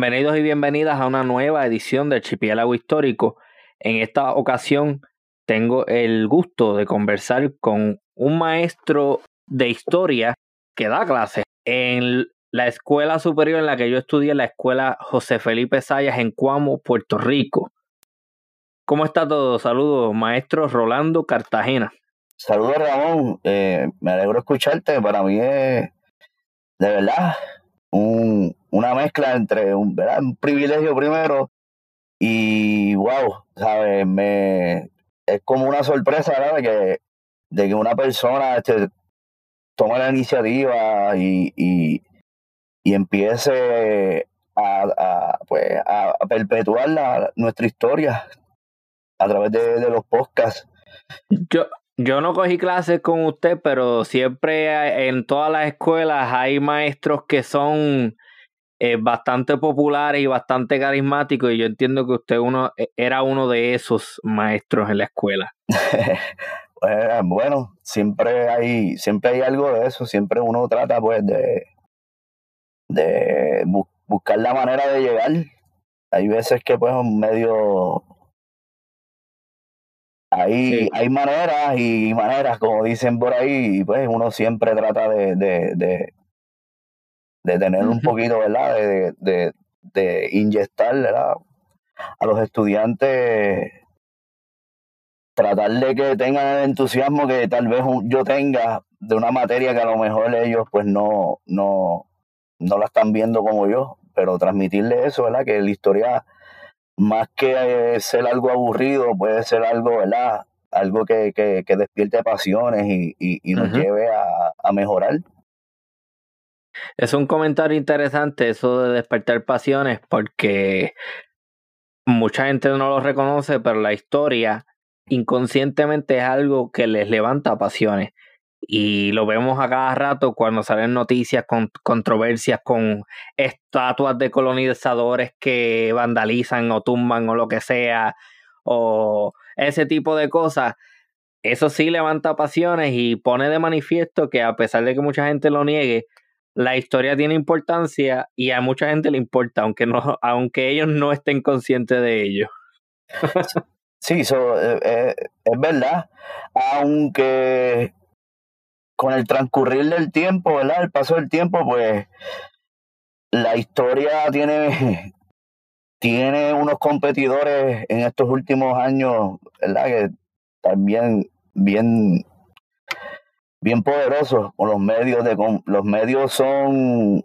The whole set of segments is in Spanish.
Bienvenidos y bienvenidas a una nueva edición del Archipiélago Histórico. En esta ocasión tengo el gusto de conversar con un maestro de historia que da clases en la escuela superior en la que yo estudié, la escuela José Felipe Sayas en Cuamo, Puerto Rico. ¿Cómo está todo? Saludos, maestro Rolando Cartagena. Saludos, Ramón. Eh, me alegro escucharte. Para mí es, de verdad, un, una mezcla entre un, un privilegio primero y, wow, ¿sabes? Me, es como una sorpresa. De que, de que una persona este, toma la iniciativa y, y, y empiece a, a, pues, a perpetuar la, nuestra historia a través de, de los podcasts. Yo, yo no cogí clases con usted, pero siempre en todas las escuelas hay maestros que son eh, bastante populares y bastante carismáticos y yo entiendo que usted uno e, era uno de esos maestros en la escuela. Pues, bueno, siempre hay siempre hay algo de eso, siempre uno trata pues de de buscar la manera de llegar. Hay veces que pues medio hay, hay maneras y maneras, como dicen por ahí, y pues uno siempre trata de, de, de, de tener un poquito, ¿verdad? De, de, de inyectar, ¿verdad? A los estudiantes, tratar de que tengan el entusiasmo que tal vez yo tenga de una materia que a lo mejor ellos pues no, no, no la están viendo como yo, pero transmitirle eso, ¿verdad? Que la historia más que eh, ser algo aburrido, puede ser algo, ¿verdad? Algo que, que, que despierte pasiones y, y, nos lleve a, a, mejorar. Es un comentario interesante eso de despertar pasiones porque mucha gente no lo reconoce, pero la historia inconscientemente es algo que les levanta pasiones. Y lo vemos a cada rato cuando salen noticias con controversias con estatuas de colonizadores que vandalizan o tumban o lo que sea, o ese tipo de cosas. Eso sí levanta pasiones y pone de manifiesto que a pesar de que mucha gente lo niegue, la historia tiene importancia y a mucha gente le importa, aunque no, aunque ellos no estén conscientes de ello. sí, eso eh, eh, es verdad. Aunque con el transcurrir del tiempo, ¿verdad? El paso del tiempo, pues la historia tiene, tiene unos competidores en estos últimos años, ¿verdad? Que también bien, bien poderosos con los medios de los medios son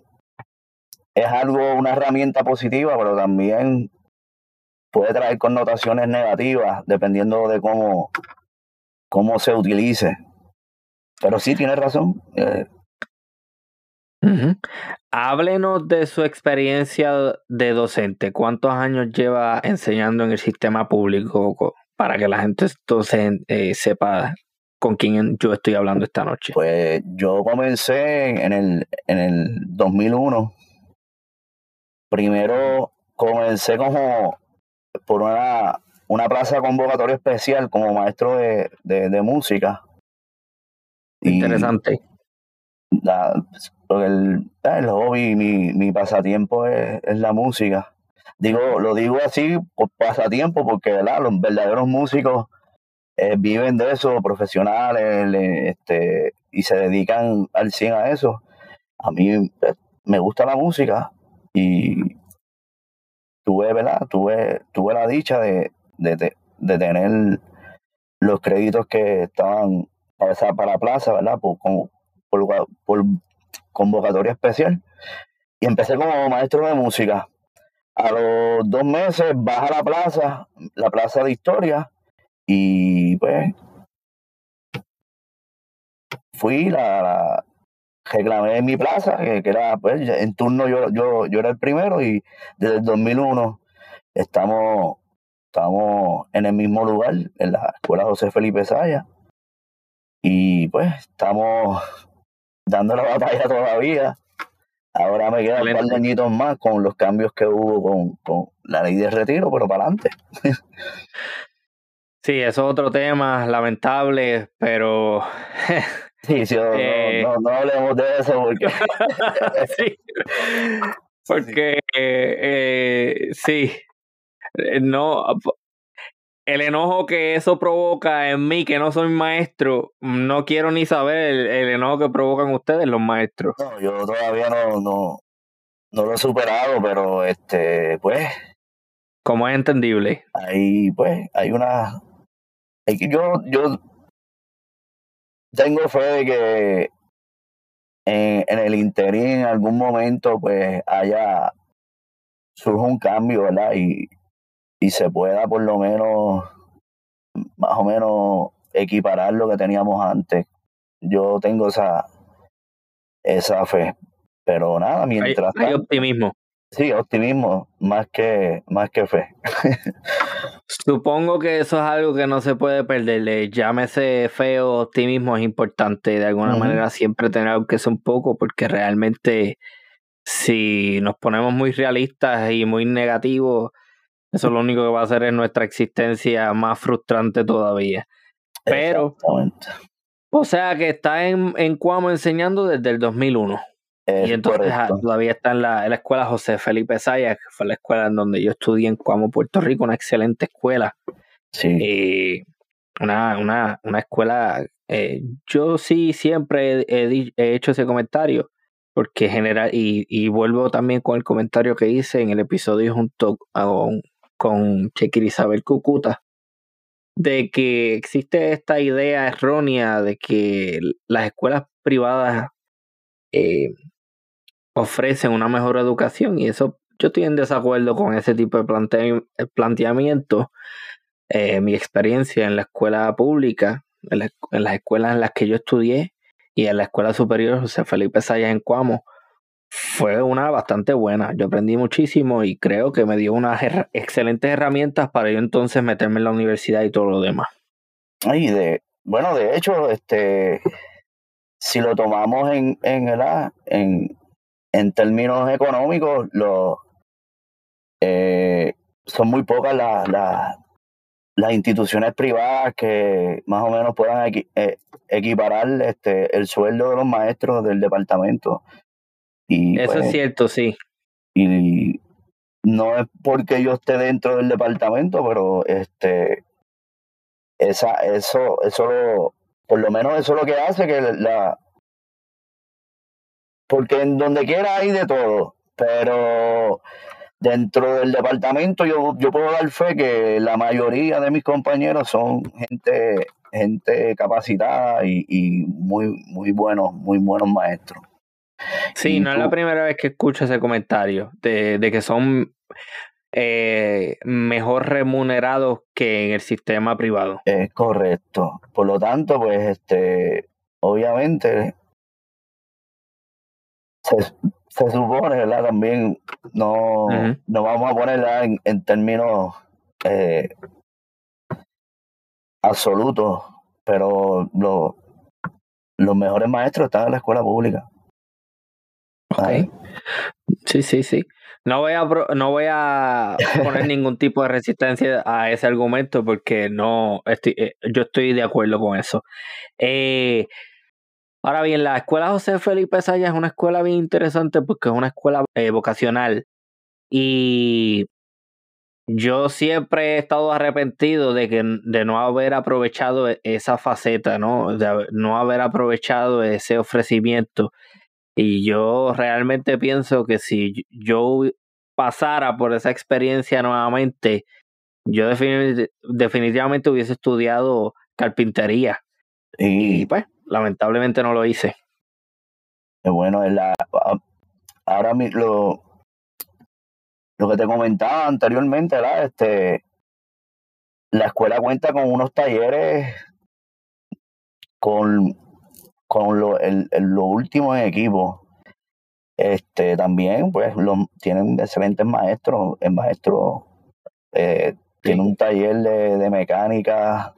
es algo una herramienta positiva pero también puede traer connotaciones negativas dependiendo de cómo cómo se utilice pero sí, tiene razón. Eh. Háblenos de su experiencia de docente. ¿Cuántos años lleva enseñando en el sistema público para que la gente entonces eh, sepa con quién yo estoy hablando esta noche? Pues yo comencé en el, en el 2001. Primero comencé como por una, una plaza convocatoria especial como maestro de, de música Interesante. el, el, hobby, mi, mi pasatiempo es, es, la música. Digo, lo digo así por pasatiempo porque ¿verdad? los verdaderos músicos eh, viven de eso, profesionales, este, y se dedican al 100 a eso. A mí pues, me gusta la música y tuve, ¿verdad? Tuve, tuve la dicha de, de, de tener los créditos que estaban para, para plaza, ¿verdad? Por, por, convocatoria especial. Y empecé como maestro de música. A los dos meses baja la plaza, la plaza de historia, y pues fui, la, reclamé mi plaza, que, era, pues, en turno yo, yo, yo era el primero, y desde el 2001 estamos, estamos en el mismo lugar, en la Escuela José Felipe Saya. Y pues estamos dando la batalla todavía. Ahora me quedan un par de añitos más con los cambios que hubo con, con la ley de retiro, pero para adelante. sí, eso es otro tema lamentable, pero... Sí, sí, no, eh, no, no, hablemos de eso porque... sí. Porque eh, sí, no, el enojo que eso provoca en mí, que no soy maestro, no quiero ni saber el, enojo que provocan ustedes, los maestros. No, yo todavía no, no, no lo he superado, pero este, pues. Como es entendible. Ahí, pues, hay una. Yo, yo tengo fe de que en, en el interín en algún momento, pues, haya surge un cambio, ¿verdad? Y, y se pueda por lo menos, más o menos, equiparar lo que teníamos antes. Yo tengo esa, esa fe. Pero nada, mientras hay, hay optimismo. Sí, optimismo, más que, más que fe. Supongo que eso es algo que no se puede perder. Llámese fe o optimismo, es importante de alguna manera siempre tener aunque sea un poco, porque realmente si nos ponemos muy realistas y muy negativos, eso lo único que va a hacer es nuestra existencia más frustrante todavía. Pero, o sea que está en, en Cuamo enseñando desde el 2001. y entonces todavía está en la, escuela José Felipe Sayas, que fue la escuela en donde yo estudié en Cuamo, Puerto Rico, una excelente escuela. Sí. Eh, una, una, una escuela, eh, yo sí siempre he, hecho ese comentario porque general, y, y, vuelvo también con el comentario que hice en el episodio junto con, con Chequir Isabel Cucuta, de que existe esta idea errónea de que las escuelas privadas eh, ofrecen una mejor educación y eso yo estoy en desacuerdo con ese tipo de planteamiento. Eh, mi experiencia en la escuela pública, en, en las escuelas en las que yo estudié, y en la Escuela Superior José Felipe Sayas en Cuamo fue una bastante buena. Yo aprendí muchísimo y creo que me dio unas excelentes herramientas para yo entonces meterme en la universidad y todo lo demás. Ay, de, bueno, de hecho, este, si lo tomamos en, en, en, en términos económicos, lo, eh, son muy pocas las, las, instituciones privadas que más o menos puedan eh, equiparar este, el sueldo de los maestros del departamento. Y, Eso es pues, cierto, sí. Y no es porque yo esté dentro del departamento, pero este esa, eso, eso por lo menos eso es lo que hace que la porque en donde quiera hay de todo, pero dentro del departamento yo, yo puedo dar fe que la mayoría de mis compañeros son gente, gente capacitada y, y muy, muy buenos, muy buenos maestros. Sí, no es la primera vez que escucho ese comentario de, de que son eh, mejor remunerados que en el sistema privado. Es correcto. Por lo tanto, pues, este, obviamente, se supone, ¿verdad? También no, no vamos a ponerla en, en términos eh, absolutos, pero lo, los mejores maestros están en la escuela pública. Okay. Sí, sí, sí. No voy a no voy a poner ningún tipo de resistencia a ese argumento porque no estoy, eh, yo estoy de acuerdo con eso. Eh, Ahora bien, la escuela José Felipe Sayas es una escuela bien interesante porque es una escuela eh, vocacional. Y yo siempre he estado arrepentido de que de no haber aprovechado e, esa faceta, ¿no? De no haber aprovechado ese ofrecimiento. Y yo realmente pienso que si yo pasara por esa experiencia nuevamente, yo definitivamente hubiese estudiado carpintería. Y pues, lamentablemente no lo hice. Bueno, la, ahora lo, lo que te comentaba anteriormente, ¿verdad? Este, la escuela cuenta con unos talleres con, con lo, el, lo último en equipo. Este, también, pues, lo, tienen excelentes maestros. El maestro eh, tiene un taller de, de mecánica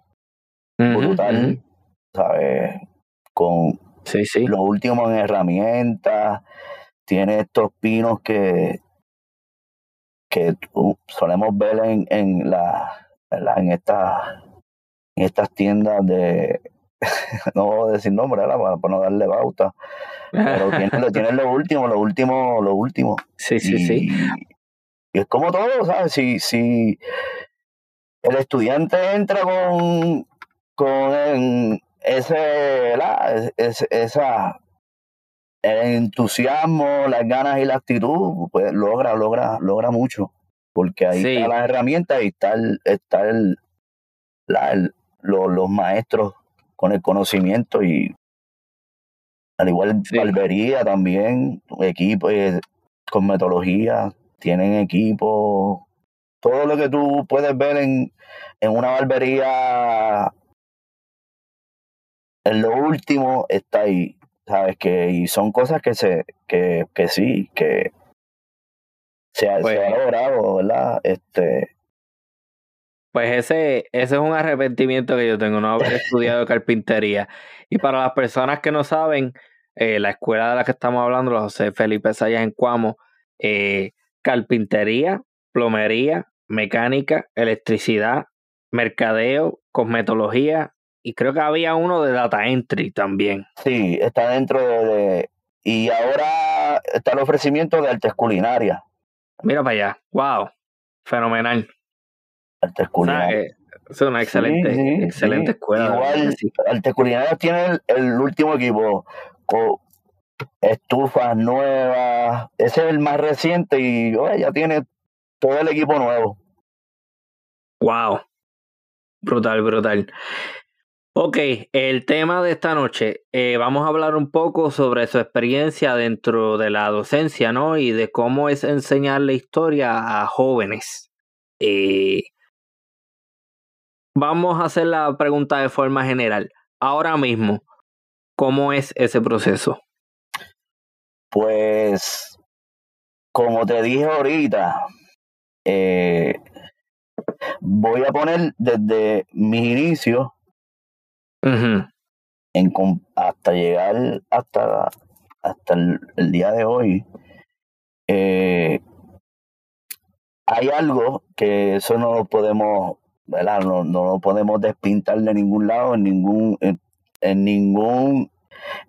brutal, ¿sabes? con sí, sí. lo último en herramientas, tiene estos pinos que, que solemos ver en, en, la, en, esta, en estas tiendas de, no voy a decir nombre para, para no darle bauta, pero tienen, tienen lo último, lo último, lo último. Sí, sí, sí. Y es como todo, ¿sabes? Si, si el estudiante entra con, con ese, esa, el entusiasmo, las ganas y la actitud, pues logra, logra, logra mucho. Porque ahí está las herramientas y está el, está el, la, los maestros con el conocimiento y al igual sí. barbería también, equipo eh, con metodología, tienen equipo, todo lo que tú puedes ver en, en una barbería, en lo último está ahí, sabes que y son cosas que se, que, que sí, que se, ha, se ha pues logrado, ¿verdad? Este, pues ese, ese es un arrepentimiento que yo tengo, no haber estudiado carpintería. Y para las personas que no saben, eh, la escuela de la que estamos hablando, la José Felipe Sayas en Cuamo, eh, carpintería, plomería, mecánica, electricidad, mercadeo, cosmetología y creo que había uno de data entry también. Sí, está dentro de... y ahora está el ofrecimiento de artes culinarias. Mira para allá, wow, fenomenal. Artes culinarias. es una excelente, sí, sí, excelente sí. escuela. Igual, Artes culinarias tiene el, el último equipo, con estufas nuevas, ese es el más reciente y ya tiene todo el equipo nuevo. Wow, brutal, brutal. Ok, el tema de esta noche, eh, vamos a hablar un poco sobre su experiencia dentro de la docencia, ¿no? Y de cómo es enseñar la historia a jóvenes. Eh, vamos a hacer la pregunta de forma general. Ahora mismo, ¿cómo es ese proceso? Pues, como te dije ahorita, eh, voy a poner desde mis inicios uh -huh. en, hasta llegar hasta, hasta el, el día de hoy. Eh, hay algo que eso no lo podemos, ¿verdad? No, no lo podemos despintar de ningún lado, en ningún, en, en ningún,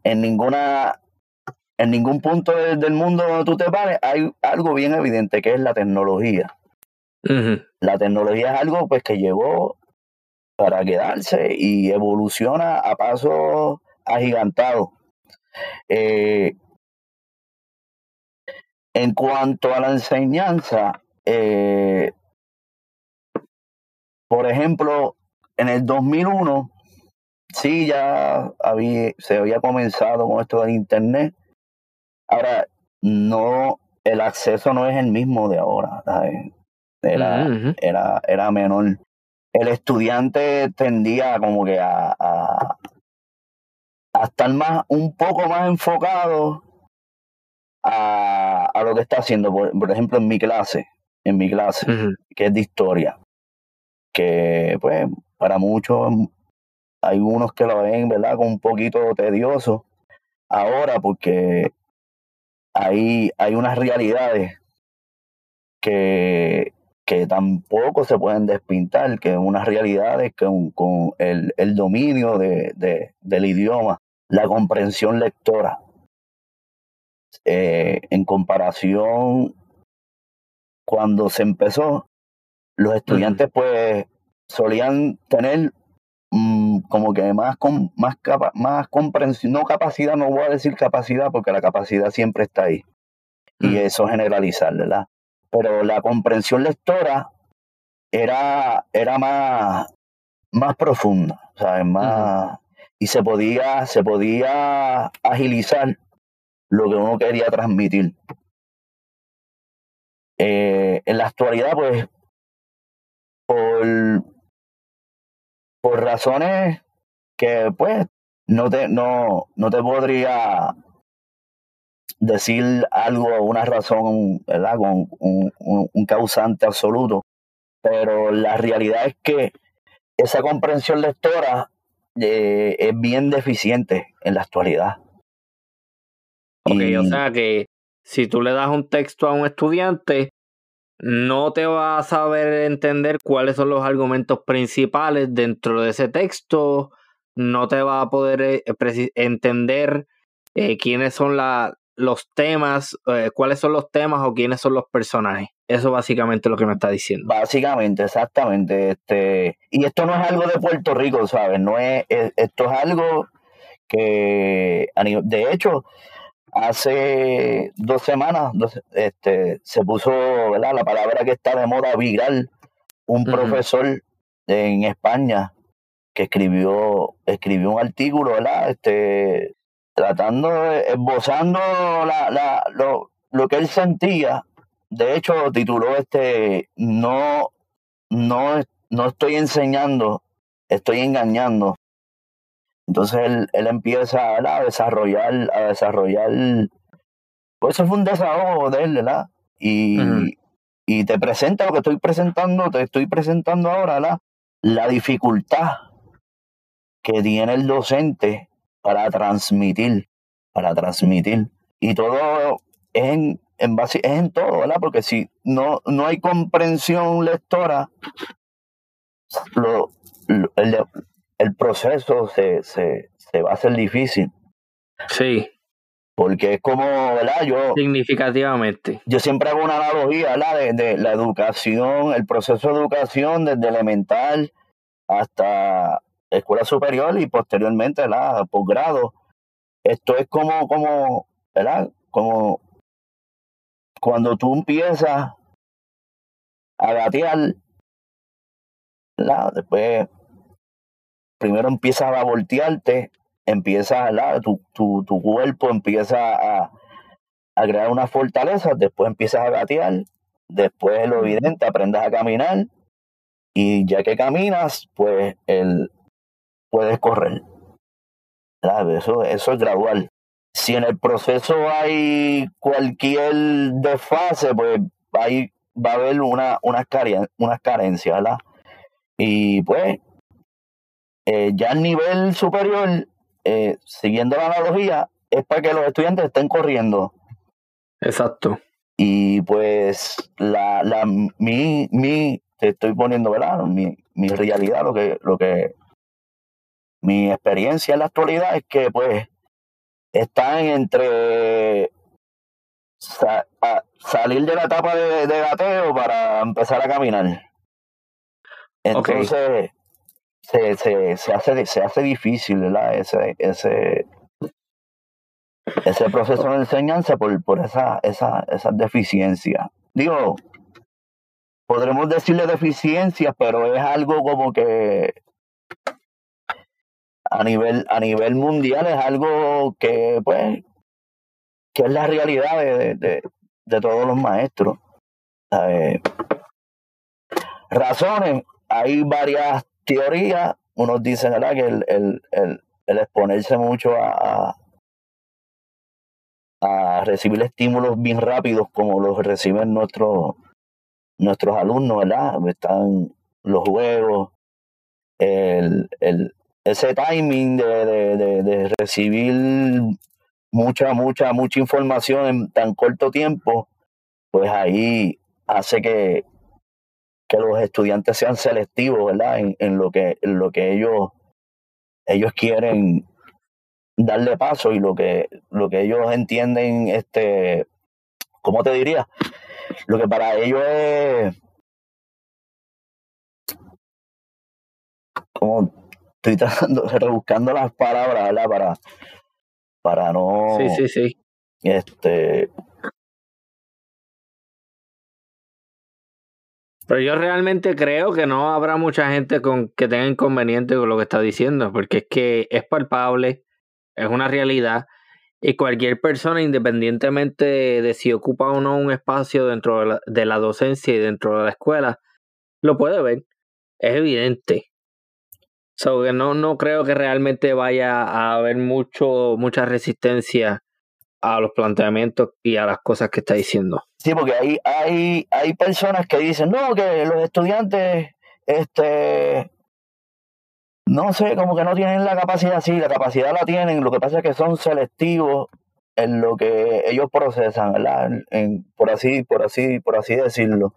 en ninguna en ningún punto de, del mundo donde tú te pares hay algo bien evidente que es la tecnología. Uh -huh. La tecnología es algo pues que llegó para quedarse y evoluciona a pasos agigantados. Eh, en cuanto a la enseñanza, eh, por ejemplo, en el 2001, sí, ya había, se había comenzado con esto del Internet. Ahora, no, el acceso no es el mismo de ahora. ¿sabes? Era, uh -huh. era, era menor. El estudiante tendía como que a, a, a estar más, un poco más enfocado a, a lo que está haciendo. Por, por, ejemplo, en mi clase, en mi clase, uh -huh. que es de historia, que pues para muchos hay unos que lo ven, ¿verdad? Con un poquito tedioso ahora porque hay, hay unas realidades que, que tampoco se pueden despintar, que unas realidades con el, el dominio de, de, del idioma, la comprensión lectora, eh, en comparación cuando se empezó, los estudiantes pues solían tener mmm, como que más, con, más, capa, más comprensión, no capacidad, no voy a decir capacidad porque la capacidad siempre está ahí. Y eso generalizar, ¿verdad? Pero la comprensión lectora era, era más, más profunda, ¿sabes? Más, uh -huh. y se podía, se podía agilizar lo que uno quería transmitir. Eh, en la actualidad, pues, por, por razones que, pues, no te, no, no te podría decir algo, una razón, ¿verdad? Con un, un, un, causante absoluto. Pero la realidad es que esa comprensión lectora eh, es bien deficiente en la actualidad. Ok, y... o sea que si tú le das un texto a un estudiante, no te va a saber entender cuáles son los argumentos principales dentro de ese texto no te va a poder eh, entender eh, quiénes son la, los temas, eh, cuáles son los temas o quiénes son los personajes. Eso básicamente es lo que me está diciendo. Básicamente, exactamente. Este, y esto no es algo de Puerto Rico, ¿sabes? No es, esto es algo que, de hecho, hace dos semanas este, se puso ¿verdad? la palabra que está de moda viral. Un profesor en España que escribió, escribió un artículo, ¿verdad? Este, tratando, esbozando la, la, lo, lo que él sentía. De hecho, tituló este, no, no, no estoy enseñando, estoy engañando. Entonces él, él empieza a desarrollar, a desarrollar, pues eso fue un desahogo de él, ¿verdad? Y, y te presenta lo que estoy presentando, te estoy presentando ahora, ¿verdad? La dificultad que tiene el docente para transmitir, para transmitir. Y todo es en, en base, es en todo, ¿verdad? Porque si no, no hay comprensión lectora, lo, el, el, proceso se, se, se va a hacer difícil. Sí. Porque es como, ¿verdad? Yo. Significativamente. Yo siempre hago una analogía, ¿verdad? De, de la educación, el proceso de educación desde elemental hasta escuela superior y posteriormente la posgrado. Esto es como, como, ¿verdad? Como cuando tú empiezas a gatear, ¿verdad? Después, primero empiezas a voltearte, empiezas, ¿verdad? Tu, tu, tu cuerpo empieza a, a crear una fortaleza, después empiezas a gatear, después lo evidente, aprendes a caminar, y ya que caminas, pues el, puedes correr. Eso, eso es gradual. Si en el proceso hay cualquier desfase, pues ahí va a haber una, unas, carencias, ¿verdad? Y pues, eh, ya el nivel superior, eh, siguiendo la analogía, es para que los estudiantes estén corriendo. Exacto. Y pues, la, la, mi, mi, te estoy poniendo, ¿verdad? Mi, mi realidad, lo que, lo que mi experiencia en la actualidad es que pues están entre salir de la etapa de, gateo para empezar a caminar. Entonces se, se, se, hace, se hace difícil. Ese, ese, ese proceso de enseñanza por, por esa, esa, esas deficiencias. Digo, podremos decirle deficiencias, pero es algo como que a nivel, a nivel mundial es algo que, pues, que es la realidad de, de, de todos los maestros. razones, hay varias teorías. Unos dicen ¿verdad? que el, el, el, el exponerse mucho a, a, recibir estímulos bien rápidos como los reciben nuestros nuestros alumnos, ¿verdad? Están los juegos, el, el, ese timing de, de, de, recibir mucha, mucha, mucha información en tan corto tiempo, pues ahí hace que, que los estudiantes sean selectivos, ¿verdad? En, en lo que, en lo que ellos, ellos quieren darle paso y lo que, lo que ellos entienden, este, ¿cómo te diría? Lo que para ellos es como estoy tratando, rebuscando las palabras, ¿verdad? Para, para no. Sí, sí, sí. Este. Pero yo realmente creo que no habrá mucha gente con que tenga inconveniente con lo que está diciendo, porque es que es palpable, es una realidad, y cualquier persona, independientemente de si ocupa o no un espacio dentro de la, docencia y dentro de la escuela, lo puede ver. Es evidente. So que no, no creo que realmente vaya a haber mucho, mucha resistencia a los planteamientos y a las cosas que está diciendo. Sí, porque hay, hay, hay personas que dicen, no, que los estudiantes, este, no sé, como que no tienen la capacidad, sí, la capacidad la tienen, lo que pasa es que son selectivos en lo que ellos procesan, ¿verdad? En, por así, por así, por así decirlo.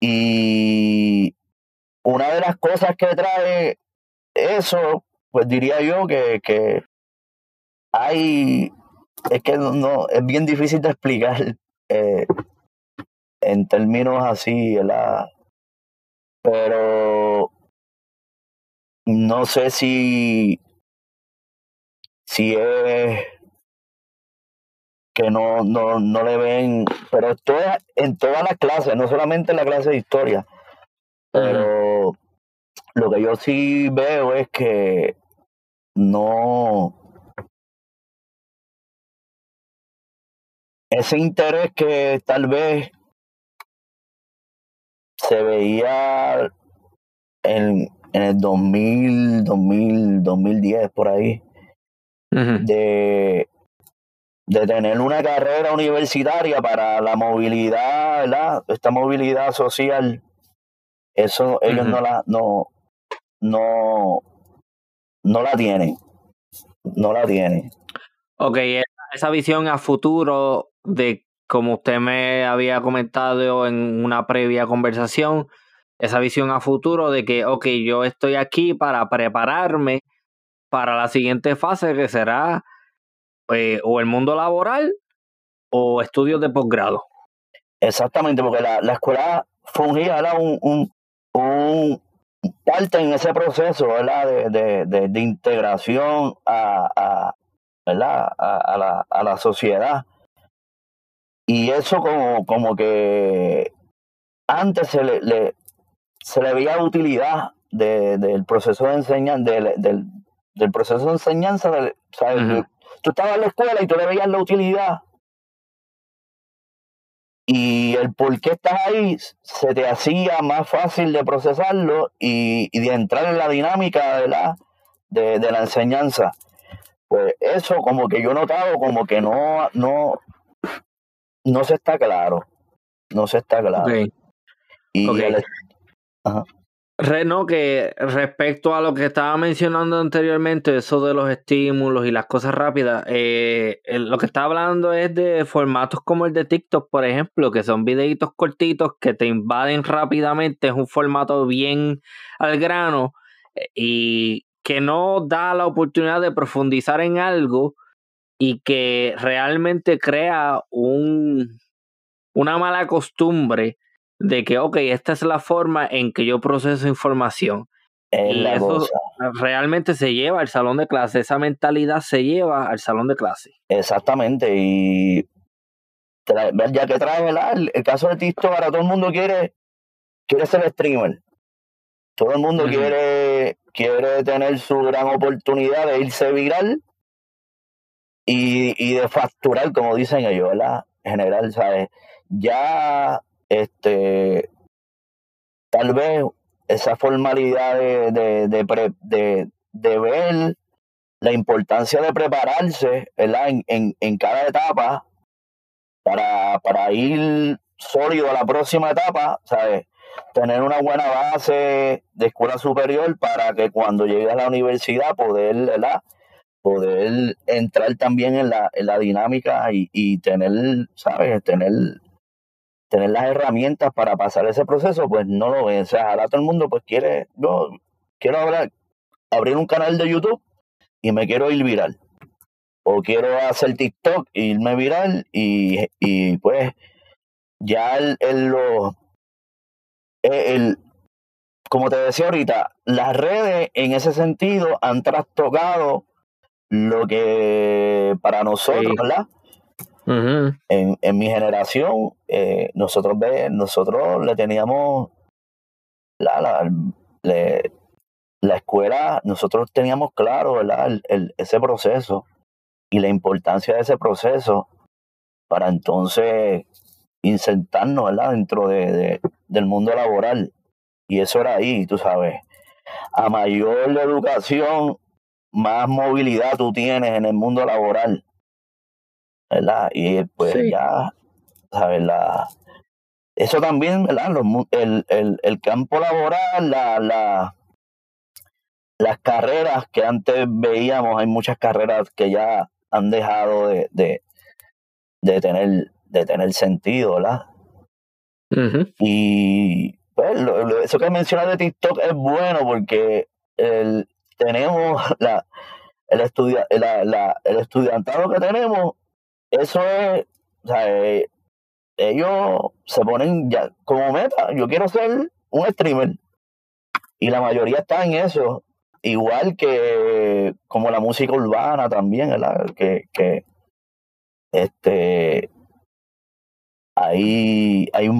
Y una de las cosas que trae eso, pues diría yo que, que hay, es que no, es bien difícil de explicar eh, en términos así, ¿verdad? Pero no sé si, si es que no, no, no le ven, pero esto es en todas las clases, no solamente en la clase de historia, pero lo que yo sí veo es que no, ese interés que tal vez se veía en, en el 2000, 2000, 2010, por ahí, de, de tener una carrera universitaria para la movilidad, ¿verdad? Esta movilidad social, eso ellos no la, no, no, no la tienen, no la tienen. Ok, esa visión a futuro de como usted me había comentado en una previa conversación, esa visión a futuro de que, ok, yo estoy aquí para prepararme para la siguiente fase que será eh, o el mundo laboral o estudios de posgrado. Exactamente, porque la, la escuela fungía un, un, un, parte en ese proceso ¿verdad? De, de, de, integración a, a, ¿verdad? A, la, a la sociedad. Y eso como, como que antes se le, le se le veía utilidad de, del proceso de enseñanza, del, del, del, proceso de enseñanza, ¿sabes? Tú estabas en la escuela y tú le veías la utilidad y el por qué estás ahí se te hacía más fácil de procesarlo y, y de entrar en la dinámica de la, de, de, la enseñanza. Pues eso como que yo he notado como que no, no, no se está claro. No se está claro. Okay. Y okay. El, ajá. Reno, que respecto a lo que estaba mencionando anteriormente, eso de los estímulos y las cosas rápidas, eh, lo que está hablando es de formatos como el de TikTok, por ejemplo, que son videitos cortitos que te invaden rápidamente, es un formato bien al grano y que no da la oportunidad de profundizar en algo y que realmente crea un, una mala costumbre de que, ok, esta es la forma en que yo proceso información. Es y eso cosa. realmente se lleva al salón de clase, esa mentalidad se lleva al salón de clase. Exactamente, y ya que trae el, el caso de TikTok, ahora todo el mundo quiere, quiere ser streamer. Todo el mundo uh -huh. quiere, quiere tener su gran oportunidad de irse viral y, y de facturar, como dicen ellos, ¿verdad? En general, ¿sabes? Ya este tal vez esa formalidad de, de, de, pre, de, de ver la importancia de prepararse ¿verdad? En, en, en cada etapa para, para ir sólido a la próxima etapa, ¿sabes? Tener una buena base de escuela superior para que cuando llegue a la universidad poder, ¿verdad? Poder entrar también en la, en la dinámica y, y tener, ¿sabes? Tener tener las herramientas para pasar ese proceso, pues no lo ven. O sea, ahora todo el mundo pues quiere, yo quiero hablar, abrir un canal de YouTube y me quiero ir viral. O quiero hacer TikTok e irme viral y, y pues ya el, el, lo, el, como te decía ahorita, las redes en ese sentido han trastocado lo que para nosotros, sí. ¿verdad? Uh -huh. en, en, mi generación, eh, nosotros ve, nosotros le teníamos la, la, le, la, escuela, nosotros teníamos claro ¿verdad? El, el, ese proceso y la importancia de ese proceso para entonces insertarnos ¿verdad? dentro de, de, del mundo laboral. Y eso era ahí, tú sabes. A mayor educación, más movilidad tú tienes en el mundo laboral. ¿verdad? Y pues sí. ya, ¿sabes? La, eso también, ¿verdad? Los, el, el, el, campo laboral, la, la, las carreras que antes veíamos, hay muchas carreras que ya han dejado de, de, de tener, de tener sentido, ¿verdad? Uh -huh. Y pues, lo, lo, eso que mencionas de TikTok es bueno porque el, tenemos la, el, estudia, la, la, el estudiantado que tenemos, eso es, eh, ellos se ponen ya como meta, yo quiero ser un streamer. Y la mayoría está en eso. Igual que como la música urbana también. Que, que este hay, hay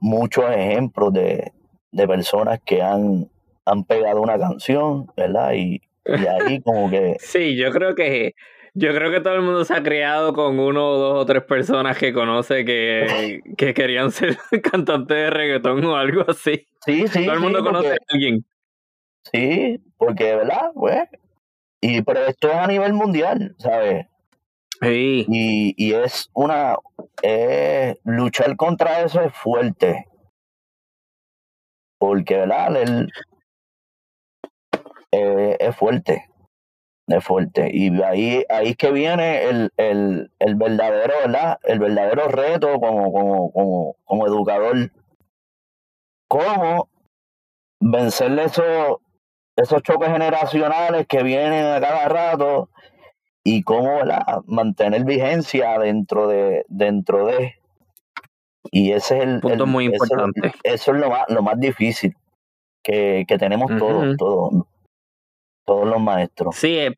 muchos ejemplos de, de personas que han, han pegado una canción, ¿verdad? Y, y ahí como que... sí, yo creo que yo creo que todo el mundo se ha criado con uno o dos o tres personas que conoce que, que querían ser cantantes de reggaetón o algo así. Sí, sí. Todo el mundo conoce a alguien. Sí, porque, ¿verdad? Pues, y, pero esto es a nivel mundial, ¿sabes? Sí. Y, y es una. Eh, luchar contra eso es fuerte. Porque, ¿verdad? El, eh, es fuerte es fuerte. Y ahí, ahí es que viene el, el, el verdadero, ¿verdad? El verdadero reto como, como, como, como educador. Cómo vencerle esos, esos choques generacionales que vienen a cada rato y cómo mantener vigencia dentro de, dentro de. Y ese es el punto muy importante. Eso, es lo más, lo más difícil que, que tenemos todos, todos todos los maestros. Sí, eh,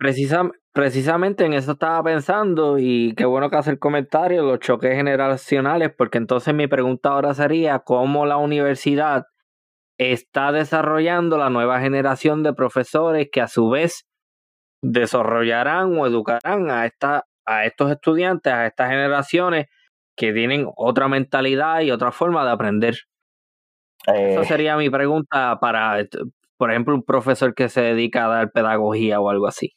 precisamente en eso estaba pensando y qué bueno que hace el comentario, los choques generacionales, porque entonces mi pregunta ahora sería cómo la universidad está desarrollando la nueva generación de profesores que a su vez desarrollarán o educarán a, esta, a estos estudiantes, a estas generaciones que tienen otra mentalidad y otra forma de aprender. Esa eh, sería mi pregunta para, por ejemplo, un profesor que se dedica a dar pedagogía o algo así?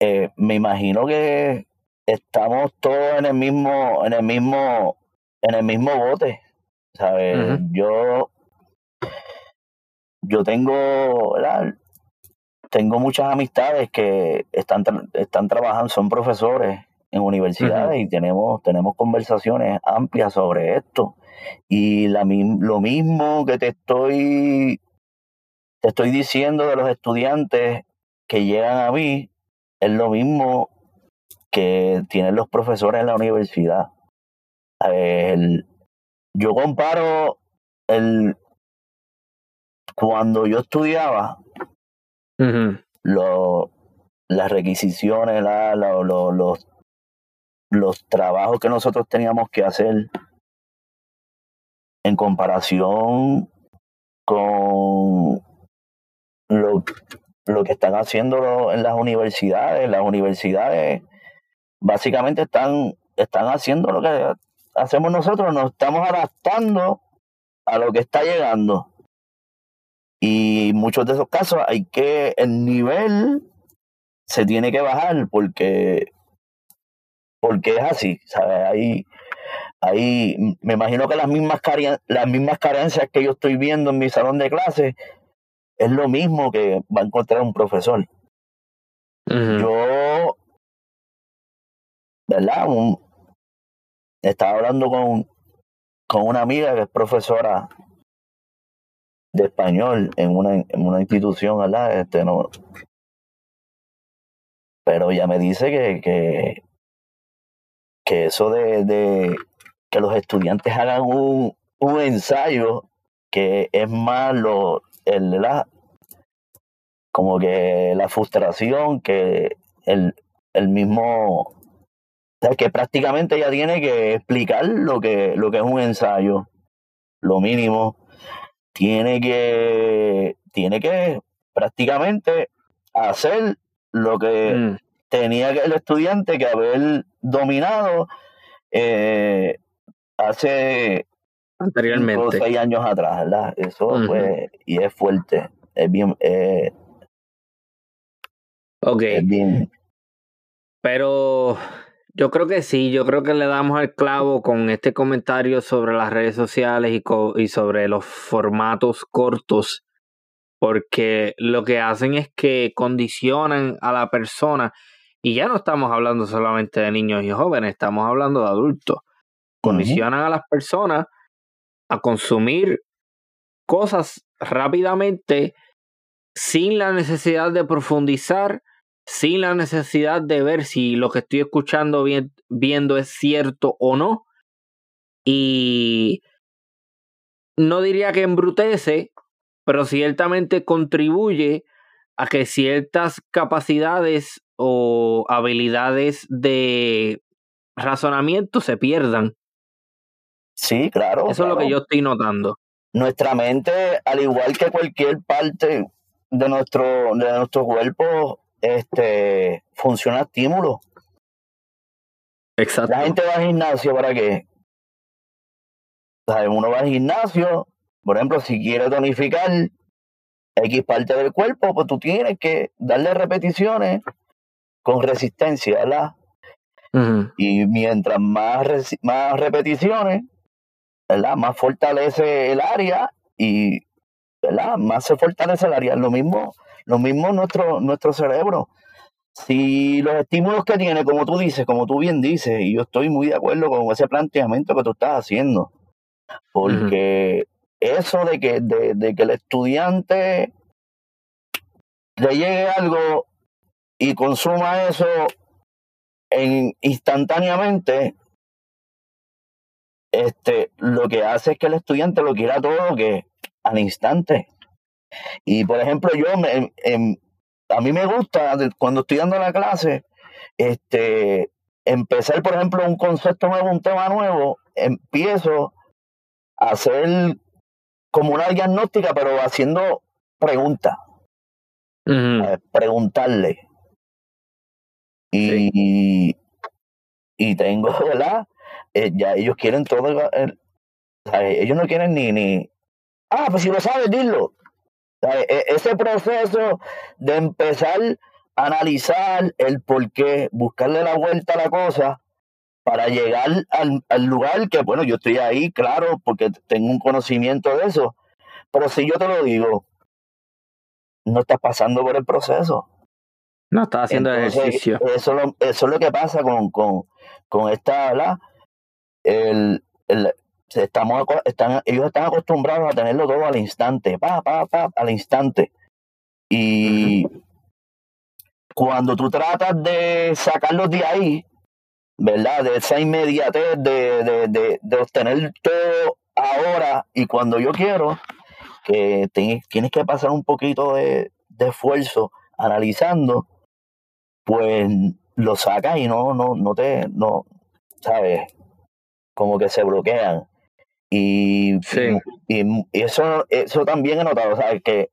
Eh, me imagino que estamos todos en el mismo, en el mismo, en el mismo bote. ¿Sabes? Yo, yo tengo, tengo muchas amistades que están, están trabajando, son profesores en universidades y tenemos, tenemos conversaciones amplias sobre esto. Y la, lo mismo que te estoy te estoy diciendo de los estudiantes que llegan a mí, es lo mismo que tienen los profesores en la universidad. yo comparo el cuando yo estudiaba las requisiciones, los, los trabajos que nosotros teníamos que hacer en comparación con lo, lo que están haciendo en las universidades. Las universidades básicamente están, están haciendo lo que hacemos nosotros, nos estamos adaptando a lo que está llegando. Y muchos de esos casos hay que, el nivel se tiene que bajar porque, porque es así, ¿sabes? Ahí, ahí me imagino que las mismas, las mismas carencias que yo estoy viendo en mi salón de clases es lo mismo que va a encontrar un profesor. Yo, ¿verdad? estaba hablando con, con una amiga que es profesora de español en una, en una institución, ¿verdad? Este, no, pero ella me dice que, que, que eso de, de, que los estudiantes hagan un, un ensayo que es más lo, el, la, como que la frustración que el, el mismo o sea, que prácticamente ella tiene que explicar lo que, lo que es un ensayo, lo mínimo. Tiene que, tiene que prácticamente hacer lo que mm. tenía que el estudiante que haber dominado eh, hace anteriormente seis años atrás, ¿verdad? Eso pues, y es fuerte, es bien, eh, Ok. bien. Pero yo creo que sí, yo creo que le damos al clavo con este comentario sobre las redes sociales y, y sobre los formatos cortos, porque lo que hacen es que condicionan a la persona, y ya no estamos hablando solamente de niños y jóvenes, estamos hablando de adultos, condicionan a las personas a consumir cosas rápidamente sin la necesidad de profundizar, sin la necesidad de ver si lo que estoy escuchando viendo es cierto o no. Y no diría que embrutece, pero ciertamente contribuye a que ciertas capacidades o habilidades de razonamiento se pierdan. Sí, claro. Eso es lo que yo estoy notando. Nuestra mente, al igual que cualquier parte de nuestro, de nuestro cuerpo, este, funciona estímulo. Exacto. La gente va al gimnasio para qué? uno va al gimnasio, por ejemplo, si quiere tonificar X parte del cuerpo, pues tú tienes que darle repeticiones con resistencia, ¿verdad? Y mientras más, más repeticiones, ¿verdad? Más fortalece el área y, ¿verdad? Más se fortalece el área. Lo mismo, lo mismo nuestro, nuestro cerebro. Si los estímulos que tiene, como tú dices, como tú bien dices, y yo estoy muy de acuerdo con ese planteamiento que tú estás haciendo, porque eso de que, de, de que el estudiante le llegue algo y consuma eso en, instantáneamente, este, lo que hace es que el estudiante lo quiera todo que al instante. Y por ejemplo, yo me, a mí me gusta cuando estoy dando la clase, este, empezar, por ejemplo, un concepto nuevo, un tema nuevo, empiezo a hacer como una diagnóstica, pero haciendo preguntas. Eh, preguntarle. Y, y tengo, ¿verdad? Eh, ya ellos quieren todo. ellos no quieren ni, ni. Ah, pues si lo sabes, dilo. E, ese proceso de empezar a analizar el por qué, buscarle la vuelta a la cosa para llegar al, al lugar que, bueno, yo estoy ahí, claro, porque tengo un conocimiento de eso. Pero si yo te lo digo, no estás pasando por el proceso. No estás haciendo ejercicio. Eso, eso es lo que pasa con, con, con esta, ¿verdad? El, el, estamos, están, ellos están acostumbrados a tenerlo todo al instante, pa, pa, pa, al instante. Y cuando tú tratas de sacarlos de ahí, ¿verdad? De esa inmediatez de, de, de, de obtener todo ahora y cuando yo quiero, que tienes que pasar un poquito de, esfuerzo analizando, pues lo sacas y no, no, no te, no, ¿sabes? Como que se bloquean. Y, y, eso, eso también he notado, ¿sabes? Que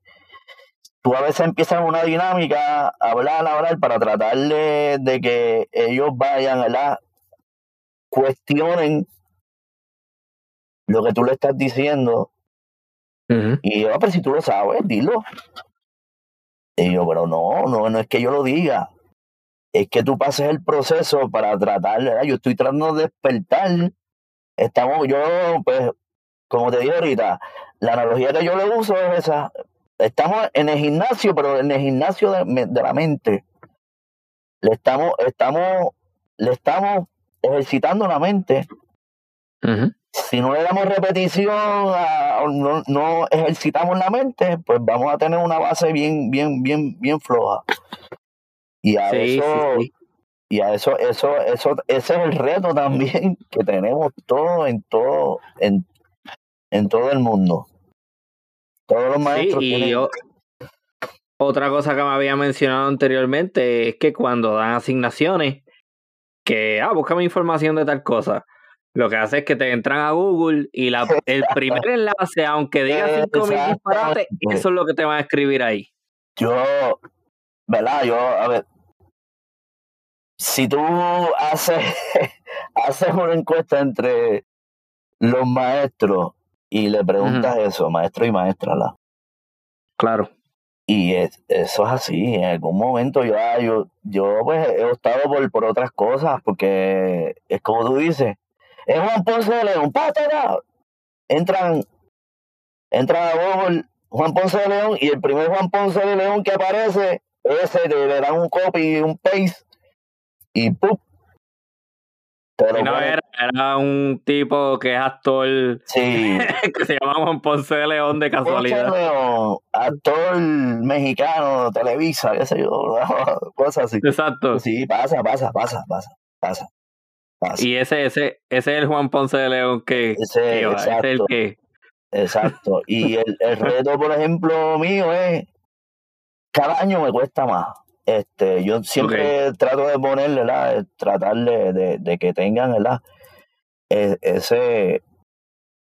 tú a veces empiezas una dinámica, hablar, hablar, para tratar de, que ellos vayan, ¿verdad? Cuestionen lo que tú le estás diciendo y yo, pero si tú lo sabes, dilo. Y yo, pero no, no, no es que yo lo diga. Es que tú pases el proceso para tratar, ¿verdad? Yo estoy tratando de despertar. Estamos, yo, pues, como te dije ahorita, la analogía que yo le uso es esa. Estamos en el gimnasio, pero en el gimnasio de, de la mente. Le estamos, estamos, le estamos ejercitando la mente si no le damos repetición, no, no, ejercitamos la mente, pues vamos a tener una base bien, bien, bien, bien floja. Y a eso, y a eso, eso, eso, ese es el reto también que tenemos todo en todo, en, en todo el mundo. Todos los maestros y Otra cosa que me había mencionado anteriormente es que cuando dan asignaciones, que, ah, búscame información de tal cosa lo que hace es que te entran a Google y la, el primer enlace, aunque diga cinco mil disparates, eso es lo que te van a escribir ahí. Yo, ¿verdad? Yo, a ver, si tú haces, haces una encuesta entre los maestros y le preguntas eso, maestro y maestra, ¿la? Claro. Y eso es así, en algún momento yo, yo, yo pues he optado por, por otras cosas, porque es como tú dices, es Juan Ponce de León, pátera. Entran, entran a Juan Ponce de León y el primer Juan Ponce de León que aparece, ese le dan un copy y un paste y ¡pum! Pero no bueno, era, era un tipo que es actor sí. que se llama Juan Ponce de León de casualidad. Ponce León, actor mexicano, Televisa, qué sé yo, cosas así. Exacto. Sí, pasa, pasa, pasa, pasa, pasa. pasa. Y ese, ese, ese es el Juan Ponce de León que, Ese, que va, ese es el exacto. que. Exacto. Y el, el reto, por ejemplo, mío es, cada año me cuesta más. Este, yo siempre trato de ponerle, ¿verdad? tratar de, de, de que tengan, ¿verdad? E- ese,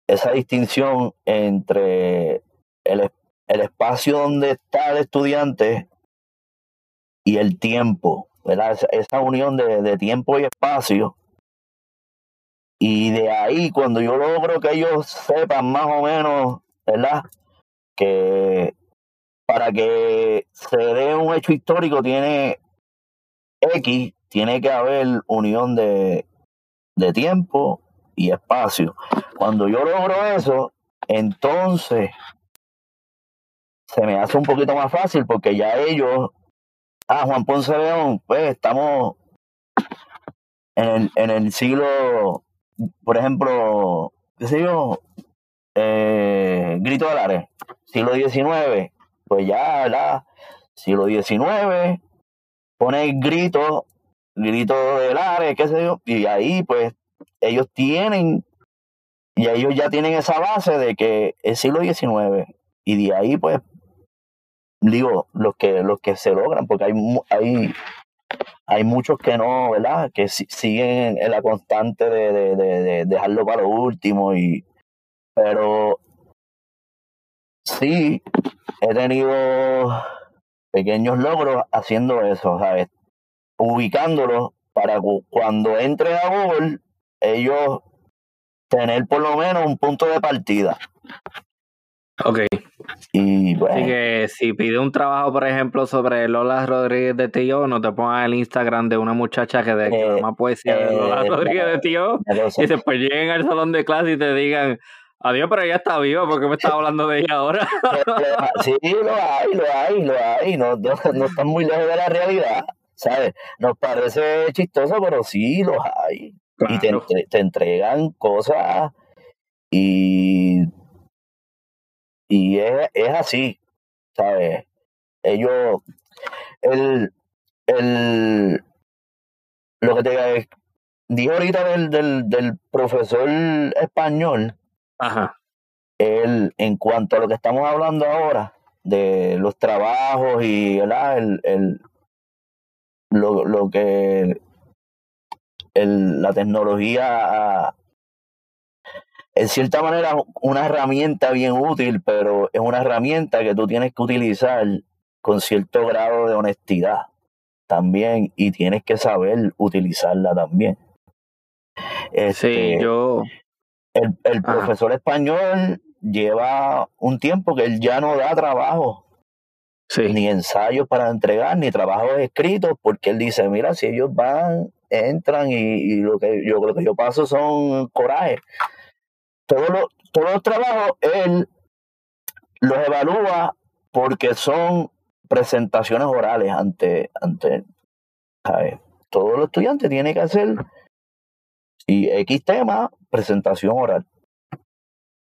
esa distinción entre el, el espacio donde está el estudiante y el tiempo, ¿verdad? Esa, esa unión de, de tiempo y espacio. Y de ahí, cuando yo logro que ellos sepan más o menos, ¿verdad? Que para que se dé un hecho histórico tiene X, tiene que haber unión de, de tiempo y espacio. Cuando yo logro eso, entonces se me hace un poquito más fácil porque ya ellos, ah, Juan Ponce León, pues estamos en el, en el siglo, por ejemplo, qué sé yo, eh, Grito de Lares, siglo XIX, pues ya, ¿verdad? Siglo XIX, pone grito, grito de Lares, qué sé yo, y ahí pues ellos tienen, y ellos ya tienen esa base de que es siglo XIX, y de ahí pues, digo, los que, los que se logran, porque hay, hay, hay muchos que no, ¿verdad? Que si- siguen en la constante de, de, de, de dejarlo para lo último, y, pero sí, he tenido pequeños logros haciendo eso, ¿sabes? Ubicándolos para cu- cuando entre a Google, ellos tener por lo menos un punto de partida. Ok. Y pues, Así que si pide un trabajo, por ejemplo, sobre Lola Rodríguez de Tío, no te pongas el Instagram de una muchacha que de que Eh, más poesía de Lola eh, Rodríguez de Tío. cosa. Y después lleguen al salón de clase y te digan, adiós, pero ella está viva, ¿por qué me estás hablando de ella ahora? sí, lo hay, lo hay, lo hay, no, no, no están muy lejos de la realidad, ¿sabes? Nos parece chistoso, pero sí los hay. Y te, te entregan cosas y, y es, es así, ¿sabes? Ellos, el, el, lo que te dijo ahorita del, del, del profesor español, Ajá. el, en cuanto a lo que estamos hablando ahora, de los trabajos y ¿verdad? El, el, lo, lo que el, la tecnología, en cierta manera, una herramienta bien útil, pero es una herramienta que tú tienes que utilizar con cierto grado de honestidad también y tienes que saber utilizarla también. Sí, Este, yo. El, el profesor español lleva un tiempo que él ya no da trabajo, Sí. ni ensayos para entregar, ni trabajos escritos, porque él dice, mira, si ellos van, entran y, y lo que yo lo que yo paso son coraje. Todos los, todos los trabajos él los evalúa porque son presentaciones orales ante, ante ¿sabes? Todos los estudiantes tienen que hacer y X tema, presentación oral.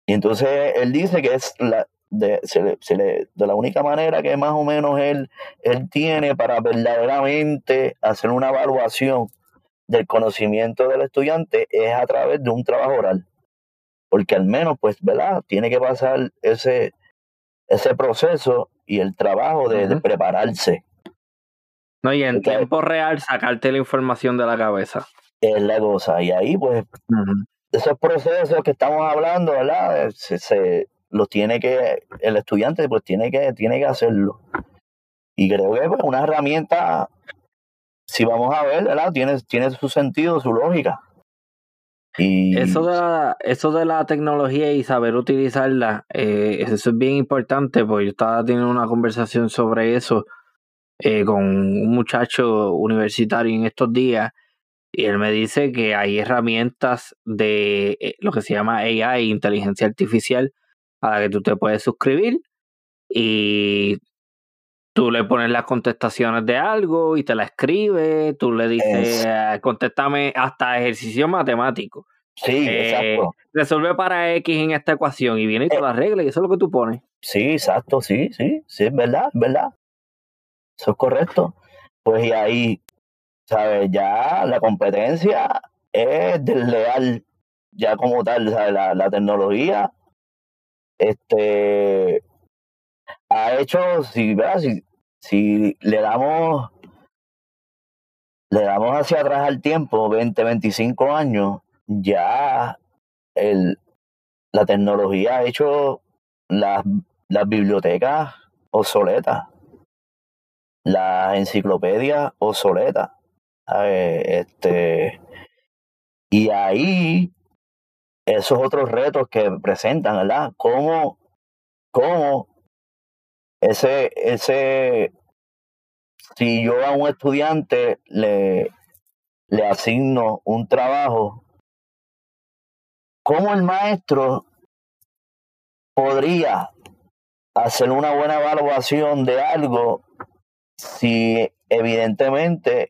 Y entonces él dice que es la, de, se le- se le- de la única manera que más o menos él, él tiene para verdaderamente hacer una evaluación del conocimiento del estudiante es a través de un trabajo oral. Porque al menos, pues, ¿verdad? Tiene que pasar ese, ese proceso y el trabajo de, prepararse. No, y en tiempo real sacarte la información de la cabeza. Es la cosa. Y ahí, pues, esos procesos que estamos hablando, ¿verdad? Se, se- los tiene que, el estudiante pues tiene que, tiene que hacerlo. Y creo que pues, una herramienta, si vamos a ver, ¿verdad? Tiene, tiene su sentido, su lógica. Y Eso de, la, eso de la tecnología y saber utilizarla, eh, eso es bien importante, porque yo estaba teniendo una conversación sobre eso eh, con un muchacho universitario en estos días, y él me dice que hay herramientas de eh, lo que se llama AI, inteligencia artificial, a la que tú te puedes suscribir y tú le pones las contestaciones de algo y te la escribe, tú le dices, eh, contéstame hasta ejercicio matemático. Sí, exacto. Resuelve para X en esta ecuación y viene y te la arregla y eso es lo que tú pones. Sí, exacto, sí, sí, sí, es verdad, es verdad. Eso es correcto. Pues y ahí, ¿sabes? Ya la competencia es desleal, ya como tal, ¿sabes? La, la tecnología este ha hecho, si, si, si le damos le damos hacia atrás al tiempo, 20, 25 años, ya el, la tecnología ha hecho las, las bibliotecas obsoletas, las enciclopedias obsoletas. Este, y ahí, esos otros retos que presentan, ¿verdad? ¿Cómo, cómo ese, ese, si yo a un estudiante le, le asigno un trabajo, ¿cómo el maestro podría hacer una buena evaluación de algo si evidentemente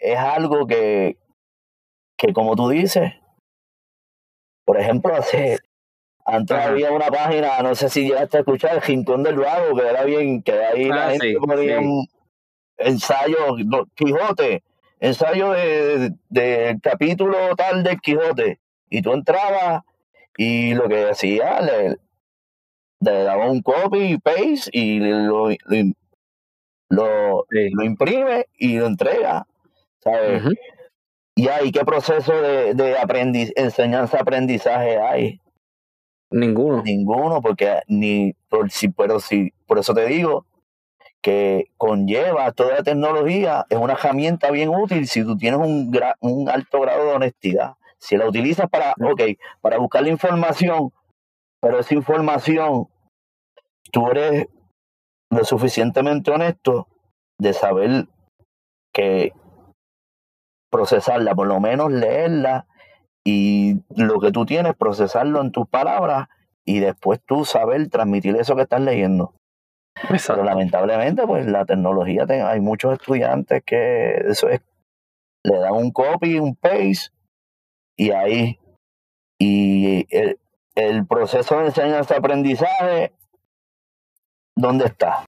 es algo que, que, como tú dices, por ejemplo, hace, antes había una página, no sé si llegaste a escuchar, el Rincón del Vago, que era bien, que ahí la ah, gente ponía un ensayo, Quijote, ensayo de, de, capítulo tal del Quijote, y tú entrabas y lo que hacía, le, le daba un copy y paste y lo, lo, lo, imprime y lo entrega. ¿Sabes? Y hay qué proceso de, de aprendiz, enseñanza-aprendizaje hay. Ninguno. Ninguno, porque ni por si, pero si, por eso te digo que conlleva toda la tecnología, es una herramienta bien útil si tú tienes un, un alto grado de honestidad. Si la utilizas para, ok, para buscar la información, pero esa información, tú eres lo suficientemente honesto de saber que procesarla, por lo menos leerla y lo que tú tienes, procesarlo en tus palabras y después tú saber transmitir eso que estás leyendo. Pero lamentablemente, pues la tecnología, hay muchos estudiantes que eso es, le dan un copy, un paste y ahí, y el, el proceso de enseñanza-aprendizaje, ¿dónde está?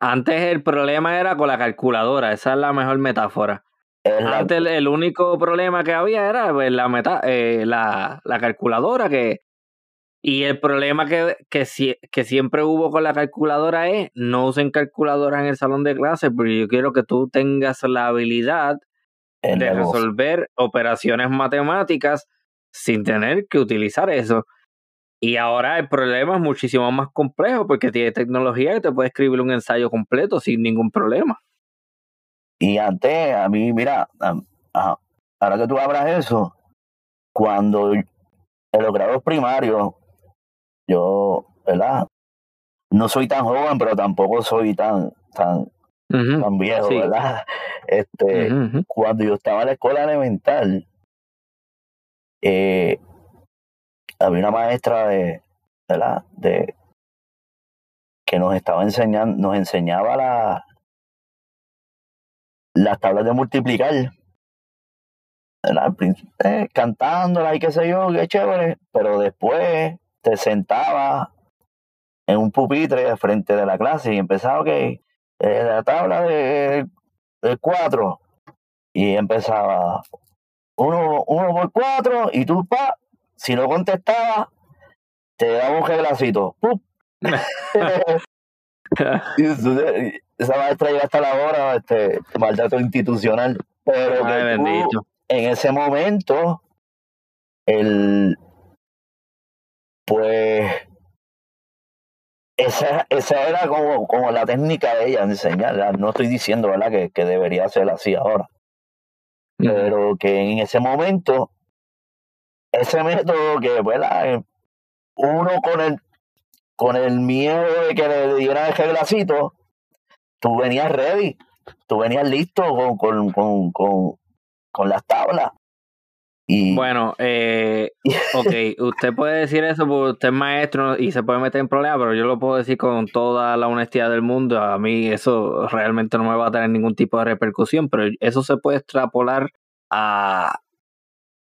Antes el problema era con la calculadora, esa es la mejor metáfora. Antes el, único problema que había era pues, la, meta, eh, la, la, calculadora que... Y el problema que, que, que siempre hubo con la calculadora es no usen calculadora en el salón de clases porque yo quiero que tú tengas la habilidad de resolver operaciones matemáticas sin tener que utilizar eso. Y ahora el problema es muchísimo más complejo porque tiene tecnología y te puede escribir un ensayo completo sin ningún problema. Y antes, a mí, mira, ahora que tú abras eso, cuando en los grados primarios, yo, ¿verdad? No soy tan joven, pero tampoco soy tan, tan, tan viejo, ¿verdad? Este, cuando yo estaba en la escuela elemental, eh, había una maestra de, ¿verdad? De, que nos estaba enseñando, nos enseñaba la, las tablas de multiplicar. Eh, cantándola y qué sé yo, qué chévere, pero después te sentaba en un pupitre frente de la clase y empezaba, ok, eh, la tabla de, de cuatro, y empezaba uno, uno por cuatro, y tú, pa, si no contestaba, te daba un reglacito. esa maestra llega hasta la hora, este, maltrato institucional. Pero en ese momento, el pues esa, esa era como, como la técnica de ella de enseñar. No estoy diciendo ¿verdad? Que, que debería ser así ahora. Pero que en ese momento ese método que, ¿verdad? Uno con el, con el miedo de que le dieran el glacito, tú venías ready, tú venías listo con, con, con, con, con las tablas. Y, Bueno, eh, ok, usted puede decir eso porque usted es maestro y se puede meter en problemas, pero yo lo puedo decir con toda la honestidad del mundo. A mí eso realmente no me va a tener ningún tipo de repercusión, pero eso se puede extrapolar a,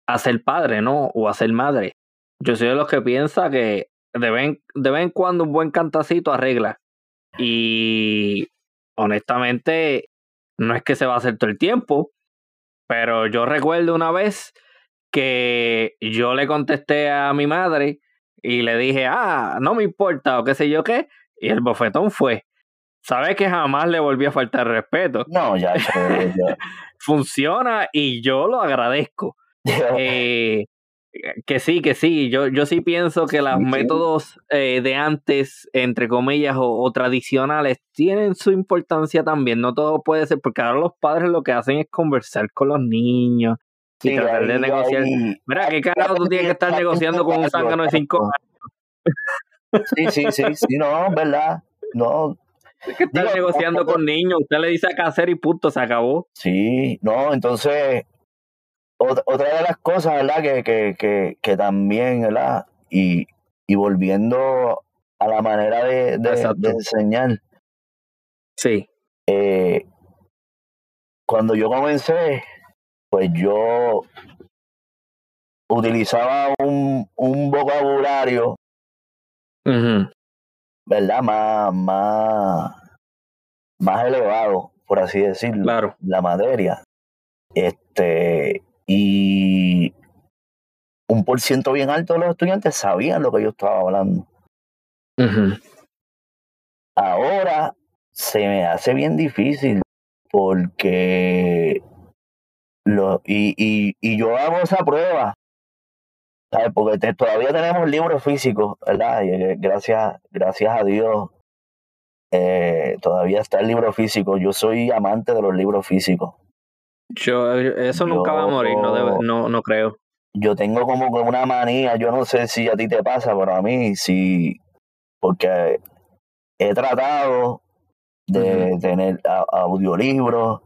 a ser padre, ¿no? O a ser madre. Yo soy de los que piensa que de vez, en- de vez en cuando un buen cantacito arregla. Y honestamente, no es que se va a hacer todo el tiempo, pero yo recuerdo una vez que yo le contesté a mi madre y le dije, ah, no me importa o qué sé yo qué, y el bofetón fue. Sabes que jamás le volví a faltar respeto. no, ya, ya, ya. Funciona y yo lo agradezco. Eh, que sí, que sí, yo, yo sí pienso que los métodos eh, de antes, entre comillas, o, o tradicionales, tienen su importancia también. No todo puede ser, porque ahora los padres lo que hacen es conversar con los niños y Sí, tratar de negociar. ahí- Mira, ¿qué carajo tú tienes que estar negociando con un zángano de cinco años? Sí, sí, sí, sí, no, verdad. No, que estar Digo, negociando con niños? Usted le dice qué hacer y punto, se acabó. sí, no, entonces, otra, de las cosas, ¿verdad? Que, que, que, que también, ¿verdad? Y, y volviendo a la manera de, de, enseñar, Sí. eh, cuando yo comencé, pues yo utilizaba un, un vocabulario, Ujú. ¿verdad? Más, más, más elevado, por así decirlo, Claro. la materia. Este, y un por ciento bien alto de los estudiantes sabían lo que yo estaba hablando. Ahora se me hace bien difícil porque lo, y, y, y yo hago esa prueba, ¿sabes? Porque te- todavía tenemos libros físicos, ¿verdad? Y, eh, gracias, gracias a Dios eh, todavía está el libro físico. Yo soy amante de los libros físicos. Yo, eso nunca va a morir, no, debe- no, no creo. Yo tengo como una manía, yo no sé si a ti te pasa, pero a mí sí, porque he tratado de tener a- audiolibros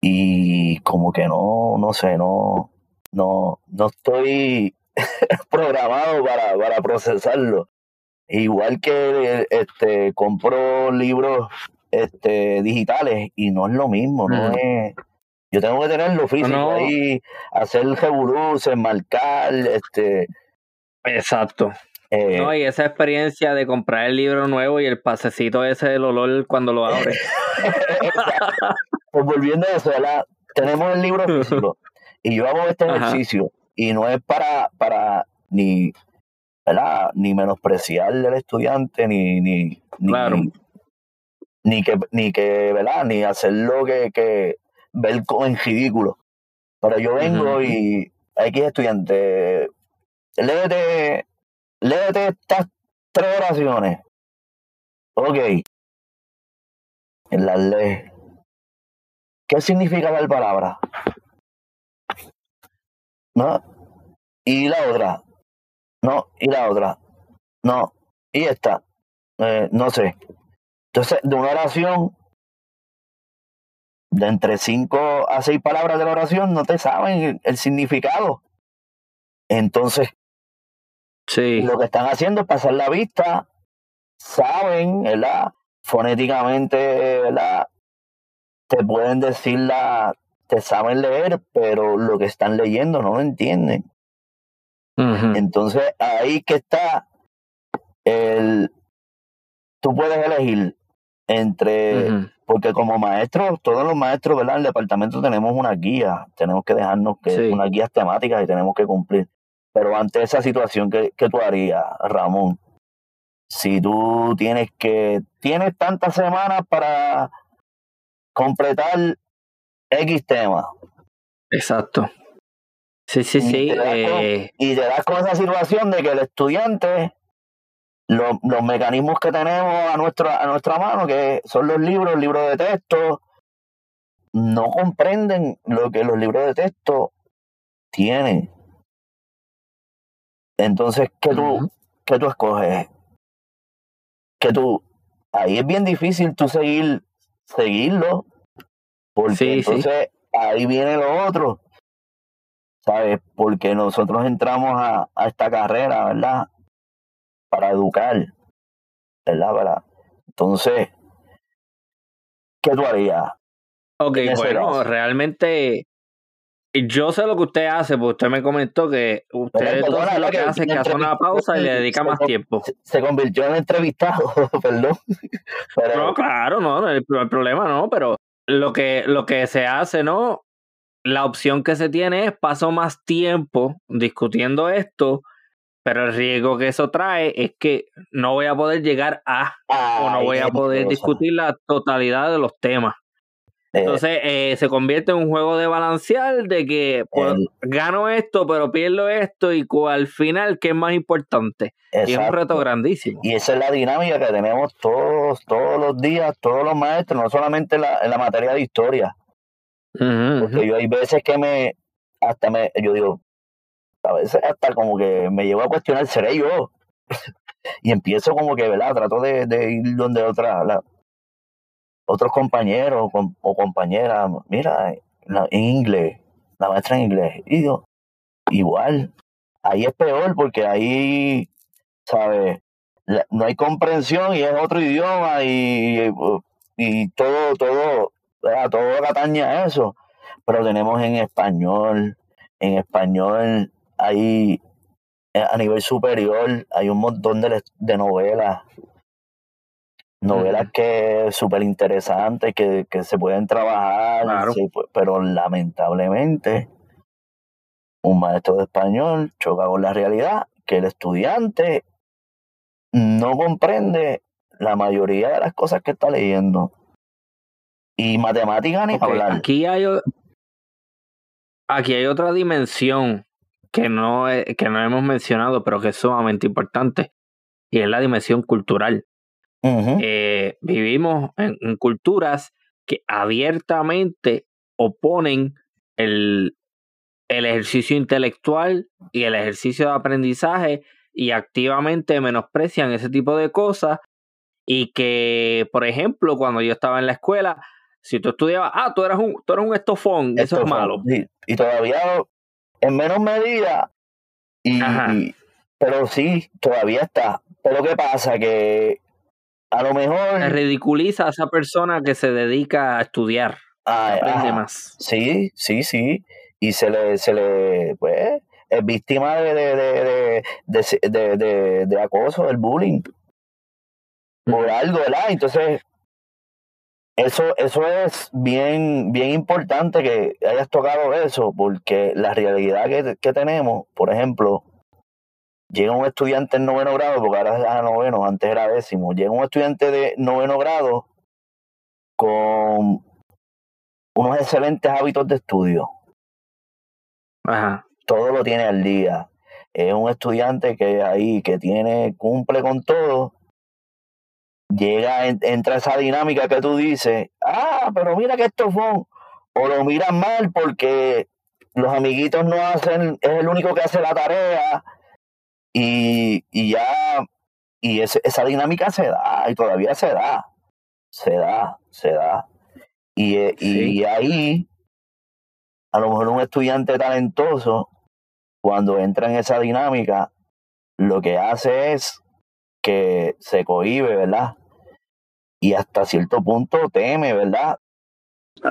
y como que no, no sé, no, no, no estoy programado para, para procesarlo. Igual que este compro libros este digitales y no es lo mismo, no es yo tengo que tenerlo físico No. ahí, hacer revoluces, marcar, este Exacto. eh, No, y esa experiencia de comprar el libro nuevo y el pasecito ese del olor cuando lo abres. pues volviendo a eso, ¿verdad? tenemos el libro físico y yo hago este Ajá. ejercicio y no es para, para ni, ¿verdad? ni menospreciar al estudiante, ni, ni, ni, Claro. ni que, ni que, ¿verdad? Ni hacerlo que, que ver en ridículo. Pero yo vengo Ujú. y X estudiante, léete, léete estas tres oraciones. Ok. En las lees. ¿Qué significa tal palabra? ¿No? Y la otra. No, y la otra. No. Y esta. Eh, no sé. Entonces, de una oración, de entre cinco a seis palabras de la oración, no te saben el, significado. Entonces, Sí. lo que están haciendo es pasar la vista, saben, ¿verdad? Fonéticamente, ¿verdad? Te pueden decir la, te saben leer, pero lo que están leyendo no lo entienden. Entonces, ahí que está el, tú puedes elegir entre, porque como maestros, todos los maestros, ¿verdad? En el departamento tenemos una guía, tenemos que dejarnos que, Sí. unas guías temáticas y tenemos que cumplir. Pero ante esa situación, ¿qué, qué tú harías, Ramón? Si tú tienes que, tienes tantas semanas para completar X tema Exacto. Sí, sí, Y sí. te das con- eh, y te das con esa situación de que el estudiante, lo- los mecanismos que tenemos a nuestra, a nuestra mano, que son los libros, libros de texto, no comprenden lo que los libros de texto tienen. Entonces, ¿qué tú, qué tú escoges? Que tú, ahí es bien difícil tú seguir, seguirlo, porque Sí, sí. entonces ahí viene lo otro. ¿sabes? Porque nosotros entramos a, a esta carrera, ¿verdad? Para educar, ¿verdad? Para, entonces, ¿qué tú harías? Ok, bueno, caso? realmente yo sé lo que usted hace, porque usted me comentó que usted perdona, lo que hace es que hace una pausa y le dedica más tiempo. Se, convirtió en entrevistado, perdón. Pero, No, claro, no, no, el, el problema no, pero lo que, lo que se hace, ¿no? La opción que se tiene es paso más tiempo discutiendo esto, pero el riesgo que eso trae es que no voy a poder llegar a o no voy a poder discutir la totalidad de los temas. Eh, Entonces eh, se convierte en un juego de balancear de que pues, el- gano esto, pero pierdo esto y al final, ¿qué es más importante? Y es un reto grandísimo. Y esa es la dinámica que tenemos todos, todos los días, todos los maestros, no solamente en la, en la materia de historia. Porque yo hay veces que me, hasta me, yo digo, a veces hasta como que me llevo a cuestionar, ¿seré yo? y empiezo como que, ¿verdad? Trato de, de ir donde otra, otros compañeros com- o compañeras, mira, en inglés, la maestra en inglés. Y yo, igual, ahí es peor porque ahí, ¿sabes? No hay comprensión y es otro idioma y, y todo, todo, ¿verdad? todo atañe a eso. Pero tenemos en español, en español hay eh, a nivel superior, hay un montón de, de novelas, novelas Ujú. que súper interesantes, que, que se pueden trabajar, Claro. sí, pero lamentablemente un maestro de español choca con la realidad que el estudiante no comprende la mayoría de las cosas que está leyendo. Y matemática ni hablar. Aquí hay, aquí hay otra dimensión que no, he- que no hemos mencionado, pero que es sumamente importante, y es la dimensión cultural. Eh, vivimos en, en culturas que abiertamente oponen el, el ejercicio intelectual y el ejercicio de aprendizaje y activamente menosprecian ese tipo de cosas y que, por ejemplo, cuando yo estaba en la escuela, si tú estudiabas, ah, tú eras un, tú eres un estofón, eso es malo. sí, y todavía en menos medida, y, pero sí, todavía está. Pero ¿qué pasa? Que a lo mejor... Se ridiculiza a esa persona que se dedica a estudiar, ah, aprende ajá, más. Sí, sí, sí. Y se le, se le, pues, es víctima de, de, de, de, de, de- de- de acoso, del bullying, por algo, ¿verdad? Entonces, eso, eso es bien, bien importante que hayas tocado eso, porque la realidad que, que tenemos, por ejemplo, llega un estudiante en noveno grado, porque ahora es a noveno, antes era décimo, llega un estudiante de noveno grado con unos excelentes hábitos de estudio, Ajá. todo lo tiene al día. Es un estudiante que ahí, que tiene, cumple con todo, llega, en- entra esa dinámica que tú dices, ah, pero mira que estos son, o lo miran mal porque los amiguitos no hacen, es el único que hace la tarea, y, y ya, y ese- esa dinámica se da, y todavía se da, se da, se da. Y, eh, y ahí, a lo mejor un estudiante talentoso, cuando entra en esa dinámica, lo que hace es que se cohíbe, ¿verdad? Y hasta cierto punto teme, ¿verdad?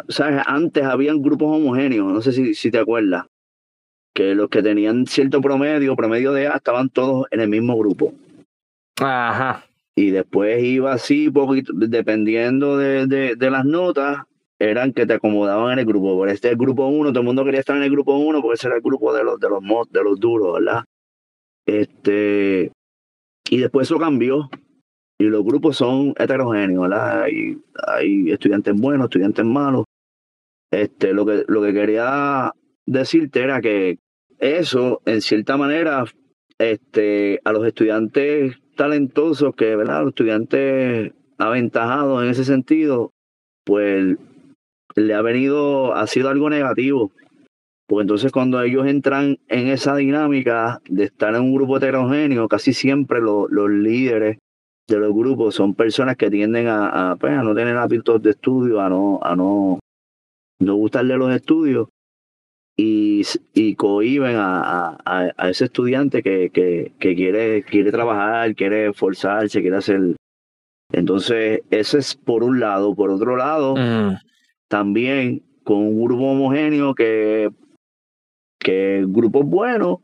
¿Sabes? Antes habían grupos homogéneos, no sé si, si te acuerdas, que los que tenían cierto promedio, promedio de A, estaban todos en el mismo grupo. Ajá. Y después iba así, poquito, dependiendo de, de, de las notas, eran que te acomodaban en el grupo. Por este el grupo 1, todo el mundo quería estar en el grupo 1 porque ese era el grupo de los, de los, de los duros, ¿verdad? Este, y después eso cambió. Y los grupos son heterogéneos, ¿verdad? Hay, estudiantes buenos, estudiantes malos. Este, lo que, lo que quería decirte era que eso, en cierta manera, este, a los estudiantes talentosos, que, ¿verdad? Los estudiantes aventajados en ese sentido, pues le ha venido, ha sido algo negativo. Porque entonces cuando ellos entran en esa dinámica de estar en un grupo heterogéneo, casi siempre lo- los líderes de los grupos son personas que tienden a, a, pues, a no tener hábitos de estudio, a no, a no, no gustarle los estudios y y cohiben a, a, ese estudiante que, que, que, quiere, quiere trabajar, quiere esforzarse, quiere hacer. Entonces, ese es por un lado. Por otro lado, también con un grupo homogéneo que, que grupos buenos,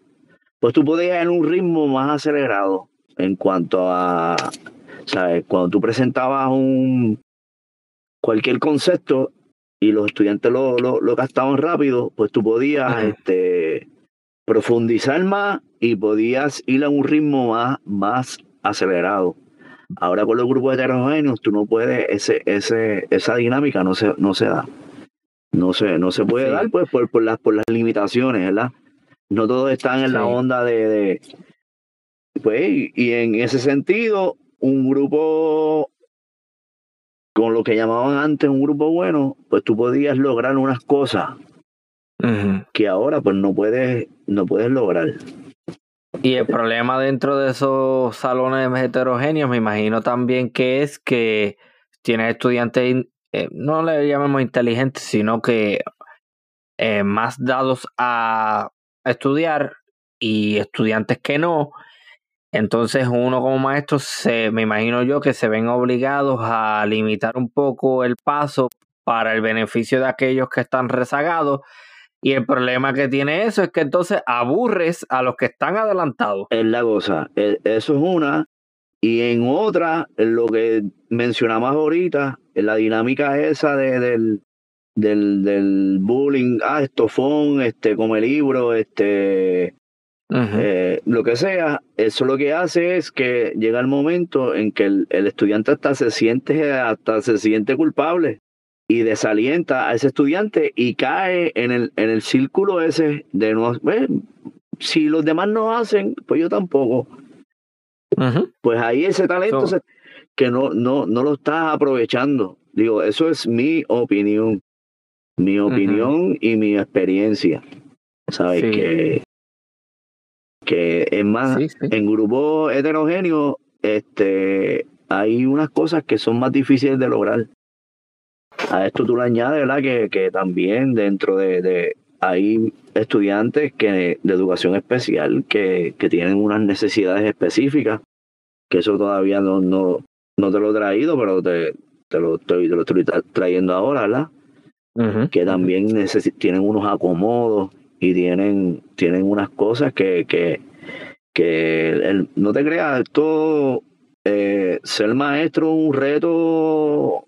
pues tú podías en un ritmo más acelerado en cuanto a, ¿sabes? Cuando tú presentabas un cualquier concepto y los estudiantes lo, lo, lo gastaban rápido, pues tú podías este, profundizar más y podías ir a un ritmo más, más acelerado. Ahora con los grupos heterogéneos tú no puedes, ese, ese, esa dinámica no se, no se da. No se, no se puede dar pues por, por, las, por las limitaciones, ¿verdad? No todos están en la onda de, de, Pues, y en ese sentido, un grupo con lo que llamaban antes un grupo bueno, pues tú podías lograr unas cosas que ahora pues no puedes, no puedes lograr. Y el problema dentro de esos salones heterogéneos, me imagino también que es que tienes estudiantes, eh, no le llamamos inteligentes, sino que eh, más dados a estudiar y estudiantes que no, entonces uno como maestro, se, me imagino yo que se ven obligados a limitar un poco el paso para el beneficio de aquellos que están rezagados. Y el problema que tiene eso es que entonces aburres a los que están adelantados. Es la cosa. E, eso es una. Y en otra, lo que mencionamos ahorita, la dinámica esa de, del, del, del bullying, ah, estofón, este, come libro, este, eh, lo que sea, eso lo que hace es que llega el momento en que el, estudiante hasta se siente, hasta se siente culpable y desalienta a ese estudiante y cae en el, en el círculo ese de no, si los demás no hacen, pues yo tampoco. Pues ahí ese talento que no, no, no lo estás aprovechando. Digo, eso es mi opinión, mi opinión y mi experiencia. ¿Sabes? Que que es más, en grupos heterogéneos, este, hay unas cosas que son más difíciles de lograr. A esto tú le añades, ¿verdad? Que, que también dentro de, de, hay estudiantes que, de educación especial que, que tienen unas necesidades específicas, que eso todavía no, no, no te lo he traído, pero te, te, lo, te, lo estoy trayendo ahora, ¿verdad? Que también tienen unos acomodos y tienen, tienen unas cosas que, que, que no te creas, todo eh, ser maestro un reto,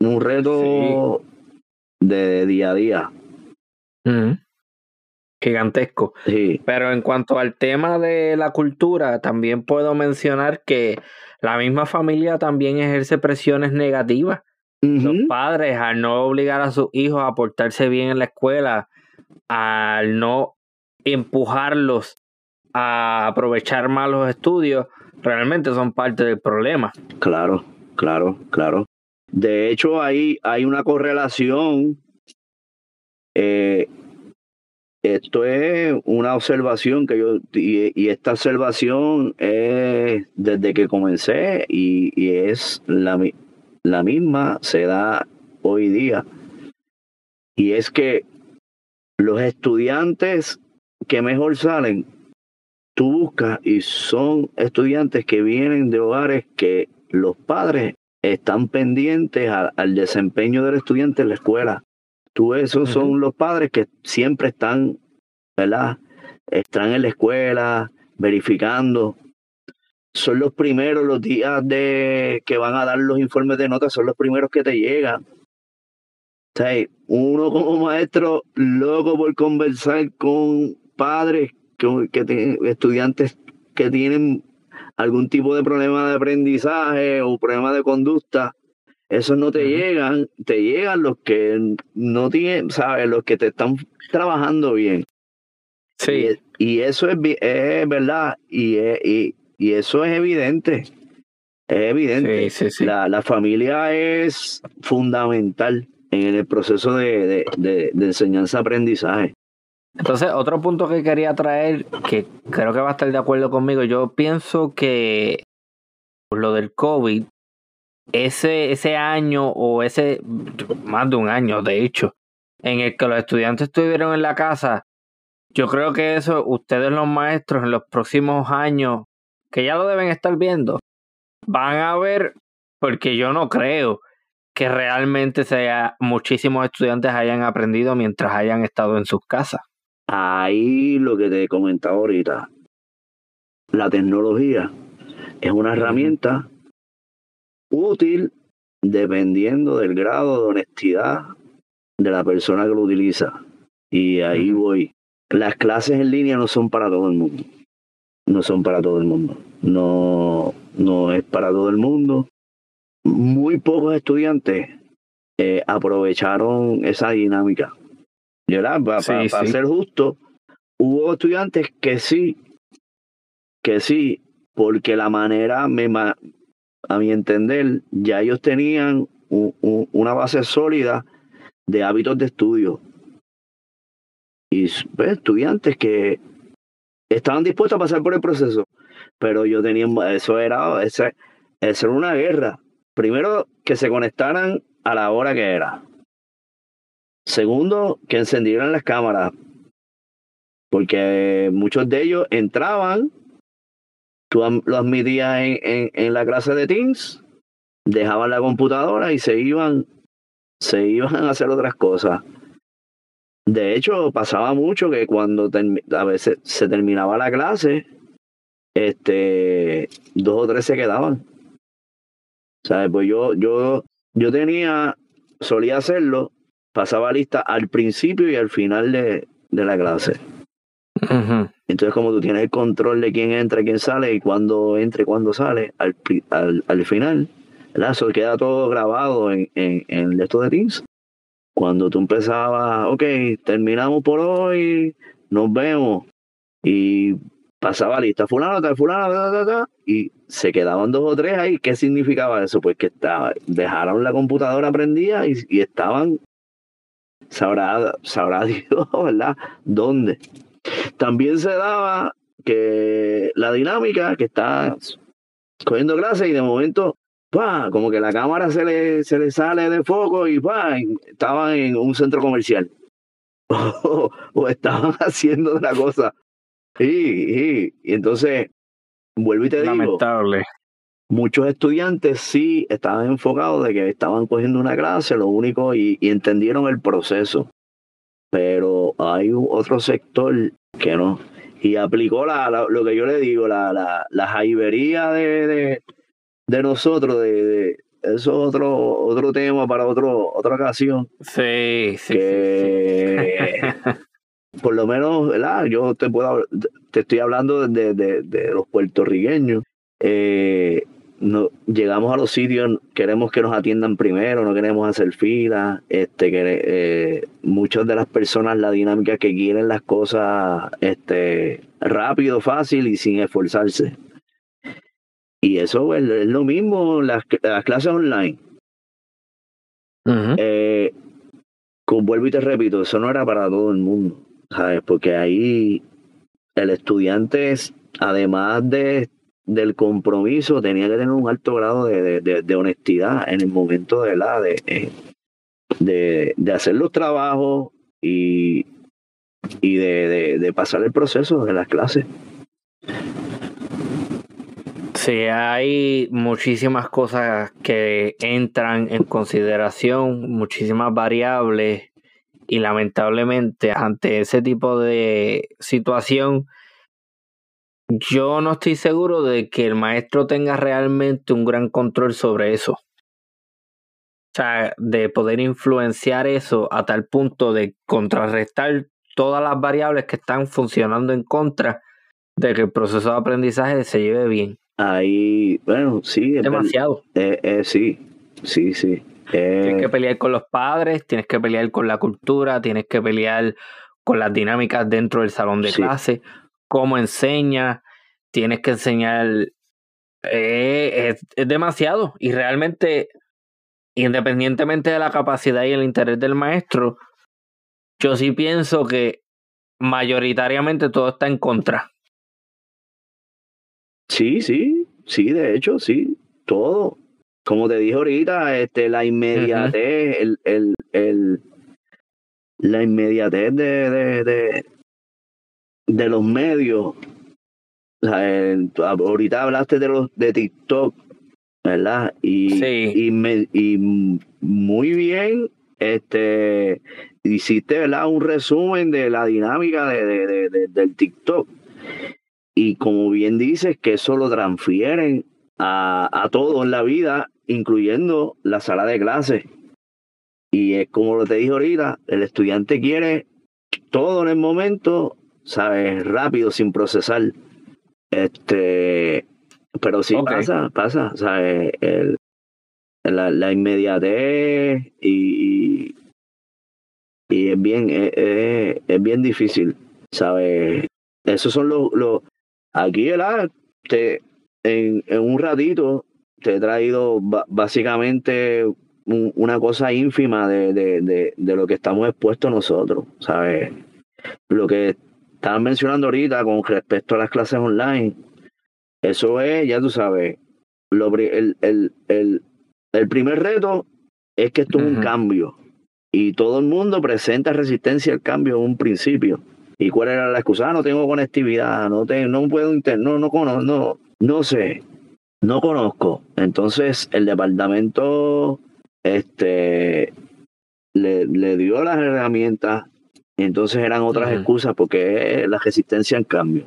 un reto de día a día. Gigantesco. Sí. Pero en cuanto al tema de la cultura, también puedo mencionar que la misma familia también ejerce presiones negativas. Los padres, al no obligar a sus hijos a portarse bien en la escuela, al no empujarlos a aprovechar más los estudios, realmente son parte del problema. Claro, claro, claro. De hecho, hay, hay una correlación. Eh, esto es una observación que yo, y, esta observación es desde que comencé y, y es la, la misma, se da hoy día. Y es que los estudiantes que mejor salen, tú buscas y son estudiantes que vienen de hogares que los padres están pendientes al desempeño del estudiante en la escuela. Tú esos son los padres que siempre están, ¿verdad? Están en la escuela verificando. Son los primeros los días de que van a dar los informes de notas, son los primeros que te llegan uno como maestro loco por conversar con padres, que, que estudiantes que tienen algún tipo de problema de aprendizaje o problema de conducta, esos no te llegan, te llegan los que no tienen, ¿sabes? Los que te están trabajando bien. Sí. Y, eso es, es, verdad, y, y, y, eso es evidente. Es evidente. La, la familia es fundamental en el proceso de, de, de, enseñanza-aprendizaje. Entonces, otro punto que quería traer, que creo que va a estar de acuerdo conmigo, yo pienso que lo del COVID, ese, ese año o ese, más de un año de hecho, en el que los estudiantes estuvieron en la casa, yo creo que eso ustedes los maestros en los próximos años, que ya lo deben estar viendo, van a ver, porque yo no creo que realmente sea, muchísimos estudiantes hayan aprendido mientras hayan estado en sus casas. Ahí lo que te he comentado ahorita, la tecnología es una herramienta útil dependiendo del grado de honestidad de la persona que lo utiliza. Y ahí voy. Las clases en línea no son para todo el mundo. No son para todo el mundo. No, no es para todo el mundo. Muy pocos estudiantes eh, aprovecharon esa dinámica. Para, ser justo, hubo estudiantes que sí, que sí, porque la manera, me, a mi entender, ya ellos tenían una base sólida de hábitos de estudio. Y pues, estudiantes que estaban dispuestos a pasar por el proceso, pero yo tenía, eso era, ese, eso era una guerra. Primero, que se conectaran a la hora que era. Segundo, que encendieran las cámaras, porque muchos de ellos entraban, tú lo admitías en, en, la clase de Teams, dejaban la computadora y se iban, se iban a hacer otras cosas. De hecho, pasaba mucho que cuando a veces se terminaba la clase, este, dos o tres se quedaban. ¿Sabes? Pues yo, yo, yo tenía, solía hacerlo pasaba lista al principio y al final de, de la clase. Entonces, como tú tienes el control de quién entra, quién sale y cuándo entra y cuándo sale, al, al, al final, Eso queda todo grabado en, en, en esto de Teams. Cuando tú empezabas, ok, terminamos por hoy, nos vemos. Y pasaba lista, fulano, tal, fulano, ta, ta, y se quedaban dos o tres ahí. ¿Qué significaba eso? Pues que estaba, dejaron la computadora prendida y, y estaban sabrá, sabrá Dios, ¿verdad? ¿Dónde? También se daba que la dinámica que está cogiendo clase y de momento, ¡pah! como que la cámara se le, se le sale de foco y ¡pah! estaban en un centro comercial. o, estaban haciendo otra cosa. Y, y, y entonces, vuelvo y te Lamentable muchos estudiantes sí estaban enfocados de que estaban cogiendo una clase, lo único, y, entendieron el proceso. Pero hay otro sector que no. Y aplicó la, lo que yo le digo, la, la, la jaibería de, de, de nosotros, de, eso es otro, otro tema para otro, otra ocasión. Sí, sí. por lo menos, ¿verdad? Yo te puedo te estoy hablando de, de, de los puertorriqueños. Eh, no, llegamos a los sitios, queremos que nos atiendan primero, no queremos hacer fila, este, que eh, muchas de las personas la dinámica que quieren las cosas este, rápido, fácil y sin esforzarse. Y eso es, lo mismo las, las clases online. Eh, con, vuelvo y te repito, eso no era para todo el mundo, ¿sabes? Porque ahí el estudiante, es, además de del compromiso tenía que tener un alto grado de, de, honestidad en el momento de la de, de, de hacer los trabajos y, y de, de, pasar el proceso de las clases. Sí, hay muchísimas cosas que entran en consideración, muchísimas variables y lamentablemente ante ese tipo de situación yo no estoy seguro de que el maestro tenga realmente un gran control sobre eso. O sea, de poder influenciar eso a tal punto de contrarrestar todas las variables que están funcionando en contra de que el proceso de aprendizaje se lleve bien. Ahí, bueno, sí. Demasiado. Eh, eh, sí, sí, sí. Tienes que pelear con los padres, tienes que pelear con la cultura, tienes que pelear con las dinámicas dentro del salón de clase cómo enseña, tienes que enseñar. Eh, es, demasiado. Y realmente, independientemente de la capacidad y el interés del maestro, yo sí pienso que mayoritariamente todo está en contra. Sí, sí, sí, de hecho, sí, todo. Como te dije ahorita, este, la inmediatez, el, el, el, la inmediatez de, de, de los medios. ahorita hablaste de los de TikTok, ¿verdad? Y, y, me, y muy bien, este, hiciste, ¿verdad? Un resumen de la dinámica de, del TikTok. Y como bien dices, que eso lo transfieren a, a todo en la vida, incluyendo la sala de clases. Y es como lo te dije ahorita, el estudiante quiere todo en el momento, ¿sabes? Rápido, sin procesar. Este, pero sí pasa, pasa, ¿sabes? El, la, la inmediatez y, y, es bien, es, es, bien difícil, ¿sabes? Esos son los, los aquí, ¿verdad? Te, en, en un ratito te he traído básicamente una cosa ínfima de, de, de, lo que estamos expuestos nosotros, ¿sabes? Lo que estaban mencionando ahorita con respecto a las clases online, eso es, ya tú sabes, lo, el, el, el, el primer reto es que esto es un cambio y todo el mundo presenta resistencia al cambio en un principio. ¿Y cuál era la excusa? Ah, no tengo conectividad, no, tengo, no puedo, no, no, no, no, no sé, no conozco. Entonces el departamento este, le, le dio las herramientas y entonces eran otras excusas porque la resistencia al cambio.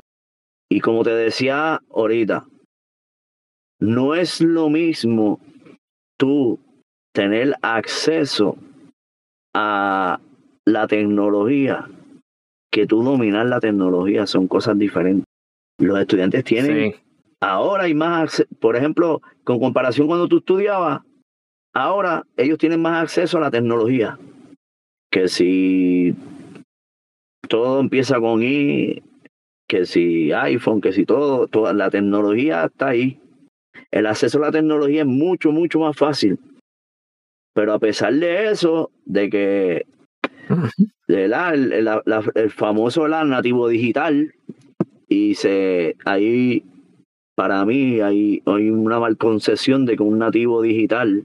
Y como te decía ahorita, no es lo mismo tú tener acceso a la tecnología que tú dominar la tecnología son cosas diferentes. Los estudiantes tienen ahora hay más, por ejemplo, con comparación cuando tú estudiabas, ahora ellos tienen más acceso a la tecnología. Que si todo empieza con I, que si iPhone, que si todo, toda la tecnología está ahí. El acceso a la tecnología es mucho, mucho más fácil. Pero a pesar de eso, de que de la, el, famoso la nativo digital, y se ahí para mí hay, hay una malconcepción de que un nativo digital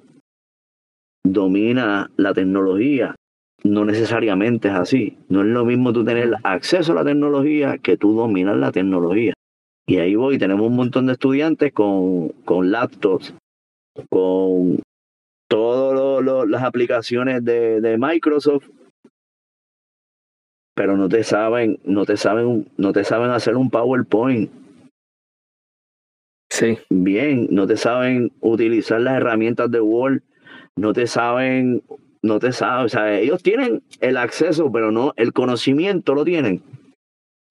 domina la tecnología. No necesariamente es así. No es lo mismo tú tener acceso a la tecnología que tú dominar la tecnología. Y ahí voy, tenemos un montón de estudiantes con, con laptops, con todas las aplicaciones de, de, Microsoft, pero no te saben, no te saben, no te saben hacer un PowerPoint. Sí. Bien, no te saben utilizar las herramientas de Word, no te saben, no te saben, o sea, ellos tienen el acceso, pero no, el conocimiento lo tienen.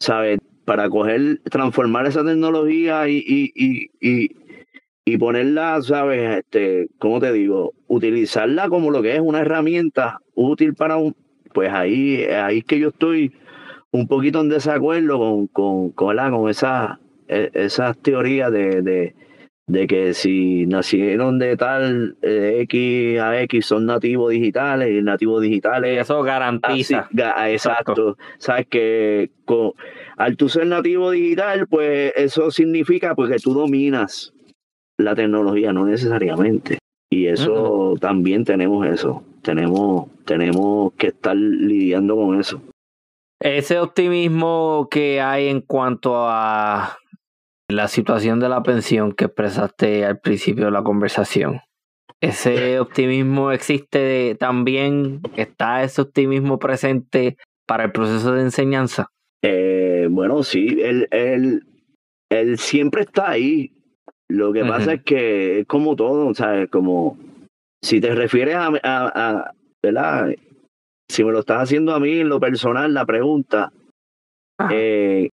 ¿Sabes? para coger, transformar esa tecnología y, y, y, y, ponerla, ¿sabes? Este, ¿Cómo te digo? Utilizarla como lo que es una herramienta útil para un... Pues ahí, ahí es que yo estoy un poquito en desacuerdo con, con, con, con esa, e, esas teorías de, de que si nacieron de tal eh, X a X son nativos digitales y nativos digitales. eso garantiza. exacto. Sabes que al tú ser nativo digital, pues eso significa pues, que tú dominas la tecnología, no necesariamente. Y eso también tenemos eso. Tenemos, tenemos que estar lidiando con eso. Ese optimismo que hay en cuanto a la situación de la pensión que expresaste al principio de la conversación. ¿Ese optimismo existe también? ¿Está ese optimismo presente para el proceso de enseñanza? Eh, bueno, sí, él, él, él, siempre está ahí. Lo que pasa es que es como todo, ¿sabes? Como si te refieres a, a, ¿verdad? Si me lo estás haciendo a mí en lo personal, la pregunta, eh,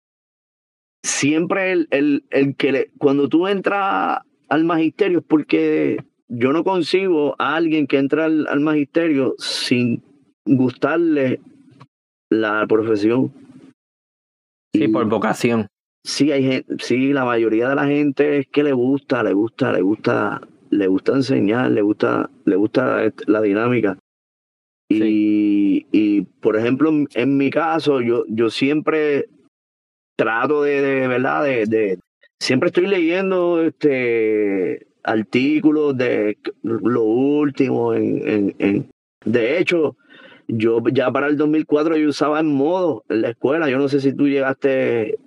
siempre el, el, el que le, cuando tú entras al magisterio es porque yo no concibo a alguien que entra al, al magisterio sin gustarle la profesión. Sí, por vocación. Sí, hay gente, sí, la mayoría de la gente es que le gusta, le gusta, le gusta, le gusta enseñar, le gusta, le gusta la dinámica. Y, y por ejemplo, en, mi caso, yo, yo siempre trato de, de verdad, de, de, siempre estoy leyendo este artículos de lo último en, en, en de hecho yo ya para el 2004 yo usaba en modo en la escuela. Yo no sé si tú llegaste,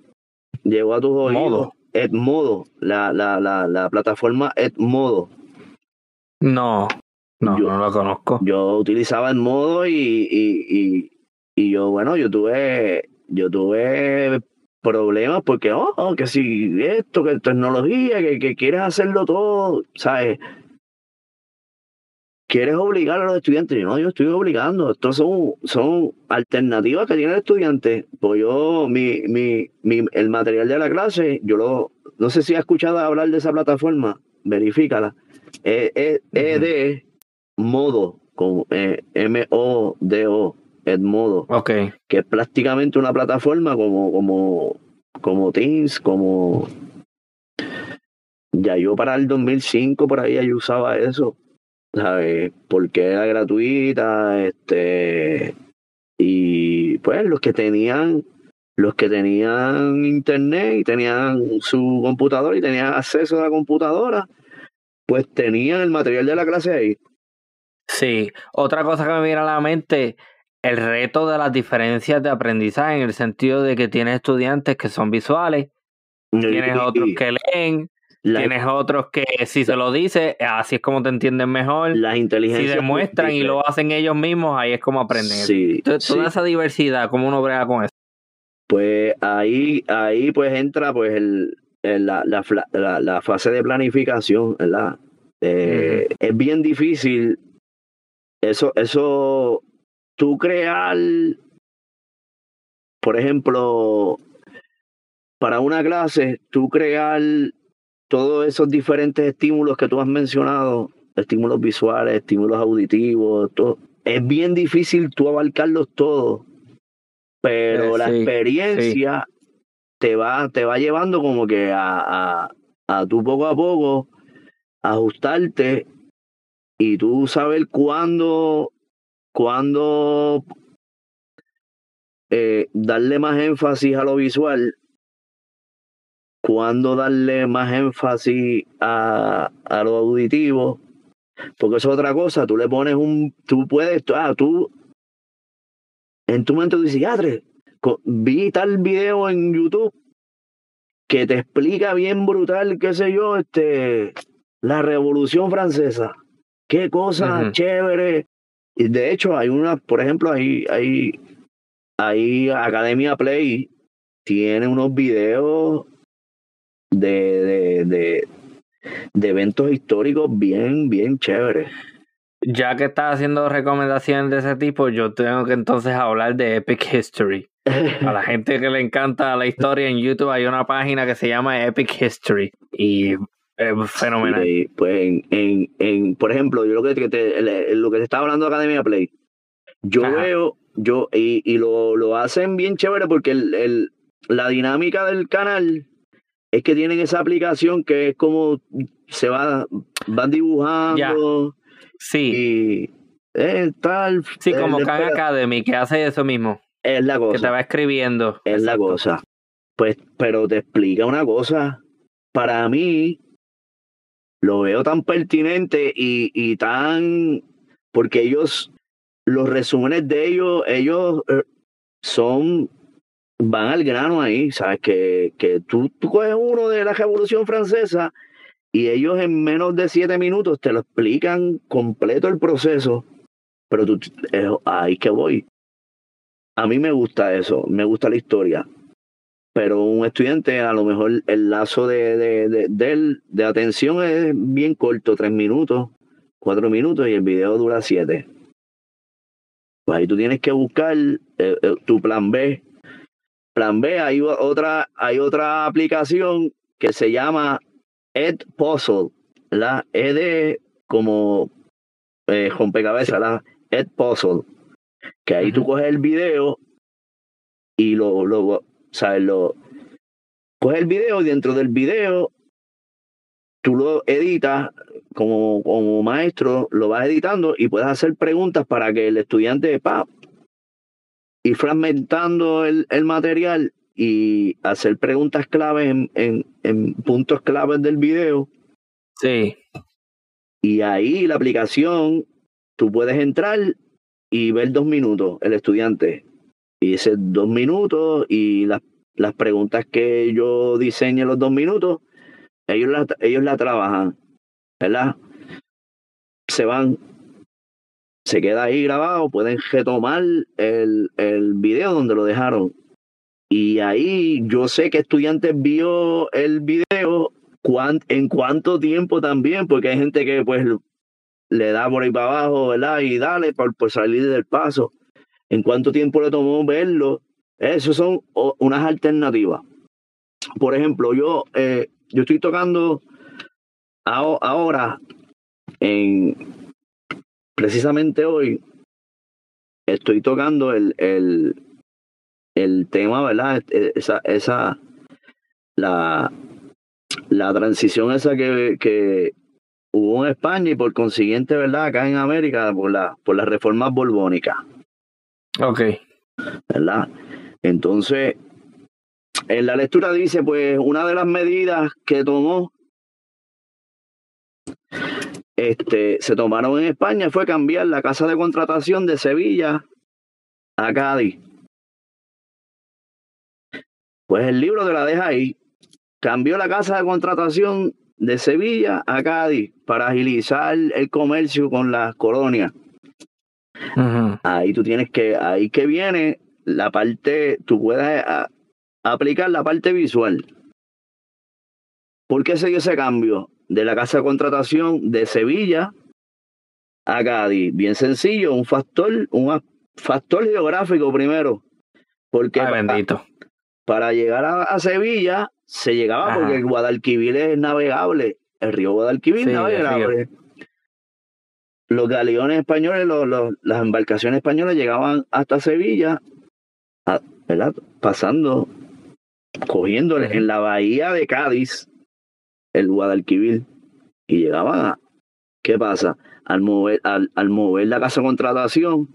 llegó a tus oídos. Edmodo, la, la, la, la plataforma Edmodo. No, no, no lo conozco. Yo utilizaba Edmodo y, y, y, y yo, bueno, yo tuve, yo tuve problemas porque, oh, que si esto, que tecnología, que, que quieres hacerlo todo, ¿sabes? quieres obligar a los estudiantes. Yo, no, yo estoy obligando. Estos son, son alternativas que tiene el estudiante. Pues yo, mi, mi, mi, el material de la clase, yo lo, no sé si has escuchado hablar de esa plataforma, verifícala. Es e, e, de modo, con eh, M-O-D-O, Edmodo. Ok. Que es prácticamente una plataforma como, como, como Teams, como. Ya yo para el 2005 por ahí yo usaba eso ¿sabes? Porque era gratuita, este, y pues los que tenían, los que tenían internet y tenían su computadora y tenían acceso a la computadora, pues tenían el material de la clase ahí. Sí, otra cosa que me viene a la mente, el reto de las diferencias de aprendizaje en el sentido de que tienes estudiantes que son visuales, tienes otros que leen, Tienes otros que si se lo dice, así es como te entienden mejor. Las inteligencias. Si demuestran y lo hacen ellos mismos, ahí es como aprenden. Sí, toda esa diversidad, ¿cómo uno brega con eso? Pues ahí, ahí pues entra pues el, la, la, la, fase de planificación, ¿verdad? Eh, es bien difícil eso, eso, tú crear, por ejemplo, para una clase, tú crear todos esos diferentes estímulos que tú has mencionado, estímulos visuales, estímulos auditivos, todo, es bien difícil tú abarcarlos todos, pero eh, la experiencia te va, te va llevando como que a, a, a tú poco a poco ajustarte y tú saber cuándo, cuándo eh, darle más énfasis a lo visual cuándo darle más énfasis a, a lo auditivo, porque eso es otra cosa, tú le pones un, tú puedes, ah, tú, en tu mente tú dices, Adre, vi tal video en YouTube que te explica bien brutal, qué sé yo, este, la Revolución Francesa, qué cosa chévere. Y de hecho, hay una, por ejemplo, hay, hay, hay Academia Play, tiene unos videos de, de, de, eventos históricos bien, bien chéveres. Ya que estás haciendo recomendaciones de ese tipo, yo tengo que entonces hablar de Epic History. A la gente que le encanta la historia en YouTube hay una página que se llama Epic History y es fenomenal. pues en, en, por ejemplo, yo lo que te, lo que te estaba hablando de Academia Play, yo veo, yo, y, y lo, lo hacen bien chévere porque el, el, la dinámica del canal es que tienen esa aplicación que es como se va, van dibujando. Sí. Y eh, tal. Sí, como Khan Academy, que hace eso mismo. Es la cosa. Que te va escribiendo. Es la cosa. Pues, pero te explica una cosa. Para mí, lo veo tan pertinente y, y tan. Porque ellos, los resúmenes de ellos, ellos eh, son van al grano ahí, ¿sabes? Que, que tú, tú coges uno de la Revolución Francesa y ellos en menos de siete minutos te lo explican completo el proceso, pero tú, eh, ahí que voy. A mí me gusta eso, me gusta la historia, pero un estudiante a lo mejor el lazo de, de, de, de, atención es bien corto, tres minutos, cuatro minutos y el video dura siete. Pues ahí tú tienes que buscar eh, eh, tu plan B, Plan B, hay otra, hay otra aplicación que se llama Ed Puzzle, la E de como eh, rompecabezas, la Ed Puzzle, que ahí tú coges el video y lo, lo, ¿sabes? Lo, coges el video y dentro del video tú lo editas como, como maestro, lo vas editando y puedes hacer preguntas para que el estudiante, pa, ir fragmentando el, el material y hacer preguntas claves en, en, en, puntos claves del video. Sí. Y ahí la aplicación, tú puedes entrar y ver dos minutos el estudiante. Y ese dos minutos y las, las preguntas que yo diseñe los dos minutos, ellos la, ellos la trabajan, ¿verdad? Se van, se queda ahí grabado, pueden retomar el, el video donde lo dejaron. Y ahí yo sé que estudiantes vio el video en cuánto tiempo también, porque hay gente que pues le da por ahí para abajo, ¿verdad? Y dale por, por salir del paso. ¿En cuánto tiempo le tomó verlo? Esas son unas alternativas. Por ejemplo, yo, eh, yo estoy tocando ahora, en, precisamente hoy, estoy tocando el, el, el tema, ¿verdad? E, esa, esa, la, la transición esa que, que hubo en España y por consiguiente, ¿verdad? Acá en América, por, la, por las reformas borbónicas. Ok. ¿Verdad? Entonces, en la lectura dice, pues, una de las medidas que tomó, este, se tomaron en España fue cambiar la casa de contratación de Sevilla a Cádiz. Pues el libro te la deja ahí. Cambió la casa de contratación de Sevilla a Cádiz para agilizar el comercio con las colonias. Ahí tú tienes que, ahí que viene la parte, tú puedes aplicar la parte visual. ¿Por qué se dio ese cambio de la casa de contratación de Sevilla a Cádiz? Bien sencillo, un factor, un factor geográfico primero. Porque bendito. Para, llegar a Sevilla se llegaba porque el Guadalquivir es navegable, el río Guadalquivir es navegable. Los galeones españoles, los, las embarcaciones españolas llegaban hasta Sevilla, ¿verdad? pasando, cogiendo en la bahía de Cádiz el Guadalquivir y llegaban a... ¿Qué pasa? Al mover, al, al mover la casa de contratación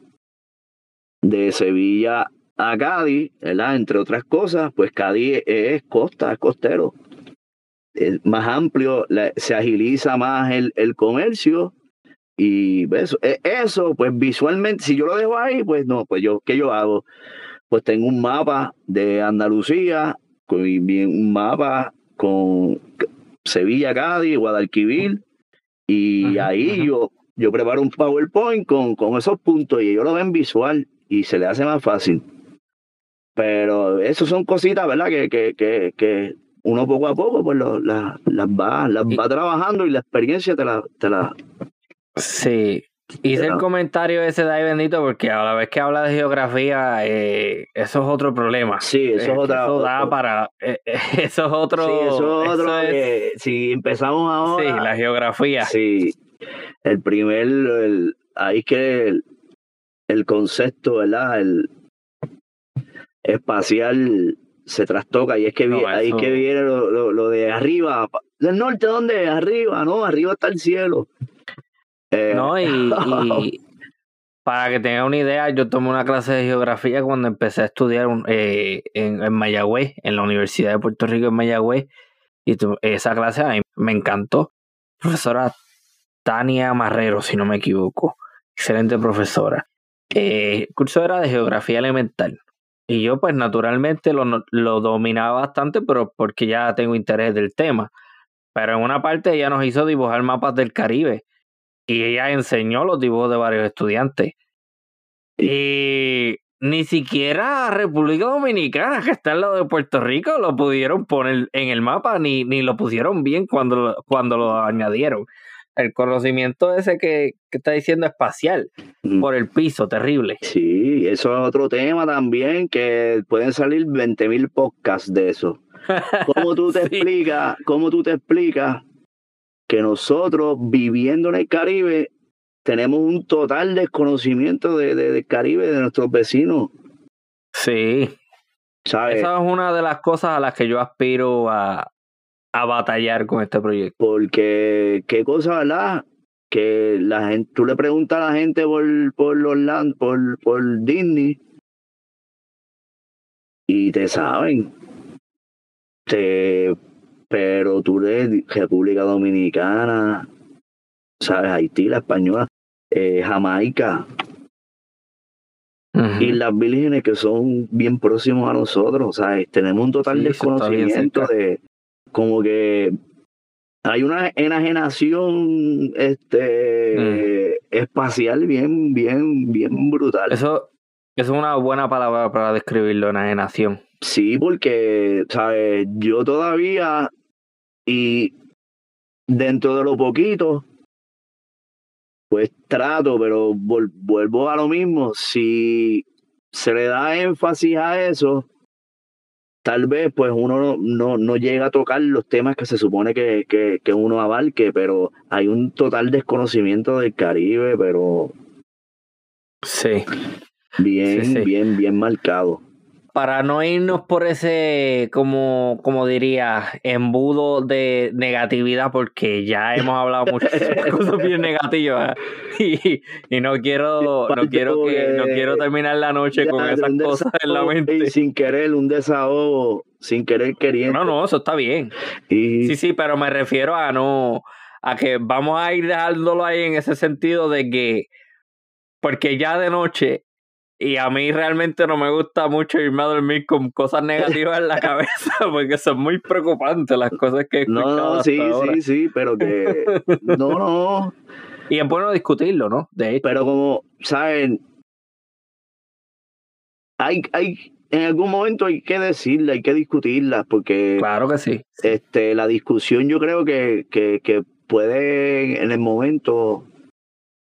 de Sevilla a Cádiz, ¿verdad? Entre otras cosas, pues Cádiz es costa, es costero. Es más amplio, se agiliza más el, el comercio y eso, e, eso, pues visualmente, si yo lo dejo ahí, pues no, pues yo, ¿qué yo hago? Pues tengo un mapa de Andalucía, con, un mapa con Sevilla, Cádiz, Guadalquivir, y ahí yo, yo preparo un PowerPoint con, con esos puntos y ellos lo ven visual y se le hace más fácil. Pero eso son cositas, ¿verdad? Que, que, que, que uno poco a poco pues lo, las va, las va trabajando y la experiencia te la... Te la sí, hice el comentario ese de ahí bendito porque a la vez que habla de geografía, eh, eso es otro problema. Sí, eso es otra. Eso da para. Eh, eso es otro. Sí, eso es otro. si empezamos ahora. Sí, la geografía. Sí. El primer. El, ahí que el, el concepto, ¿verdad? El, espacial se trastoca y es que ahí que viene lo, lo, de arriba. ¿Del norte dónde? Arriba, no, arriba está el cielo. Eh, no, y, para que tenga una idea, yo tomé una clase de geografía cuando empecé a estudiar eh, en, en, Mayagüez, en la Universidad de Puerto Rico en Mayagüez, y esa clase a mí me encantó. Profesora Tania Marrero, si no me equivoco. Excelente profesora. Eh, el curso era de geografía elemental. Y yo pues naturalmente lo, lo dominaba bastante, pero porque ya tengo interés del tema. Pero en una parte ella nos hizo dibujar mapas del Caribe y ella enseñó los dibujos de varios estudiantes. Y ni siquiera República Dominicana, que está al lado de Puerto Rico, lo pudieron poner en el mapa, ni, ni lo pusieron bien cuando, cuando lo añadieron el conocimiento ese que, que está diciendo espacial por el piso, terrible. Sí, eso es otro tema también, que pueden salir 20.000 podcasts de eso. ¿Cómo tú te explicas, cómo tú te explicas que nosotros viviendo en el Caribe tenemos un total desconocimiento de, de, del Caribe, de nuestros vecinos? Sí. ¿Sabes? Esa es una de las cosas a las que yo aspiro a, a batallar con este proyecto. Porque, qué cosa, ¿verdad? Que la gente, tú le preguntas a la gente por, por los land, por, por Disney, y te saben. Te, pero tú eres República Dominicana, ¿sabes? Haití, la española, eh, Jamaica, y las vírgenes que son bien próximos a nosotros. O sea, tenemos un total desconocimiento de como que hay una enajenación este mm. espacial bien, bien, bien brutal. Eso, es una buena palabra para describirlo, enajenación. Sí, porque, ¿sabes? Yo todavía, y dentro de lo poquito, pues trato, pero vuelvo a lo mismo. Si se le da énfasis a eso, tal vez pues uno no, no llega a tocar los temas que se supone que, que, uno abarque, pero hay un total desconocimiento del Caribe, pero... Sí. Bien, bien, bien marcado para no irnos por ese, como, como diría, embudo de negatividad, porque ya hemos hablado muchas cosas bien negativas y, y no quiero, no quiero que, no quiero terminar la noche con esas cosas en la mente. sin querer, un desahogo, sin querer queriendo. No, no, eso está bien. Sí, sí, pero me refiero a no, a que vamos a ir dejándolo ahí en ese sentido de que, porque ya de noche y a mí realmente no me gusta mucho irme a dormir con cosas negativas en la cabeza porque son muy preocupantes las cosas que he escuchado. No, sí, sí, sí, pero que. No, no. Y es bueno discutirlo, ¿no? De hecho. Pero como, ¿saben? Hay, hay, en algún momento hay que decirla, hay que discutirla, porque. Claro que sí. Este, la discusión yo creo que, que, que puede, en el momento,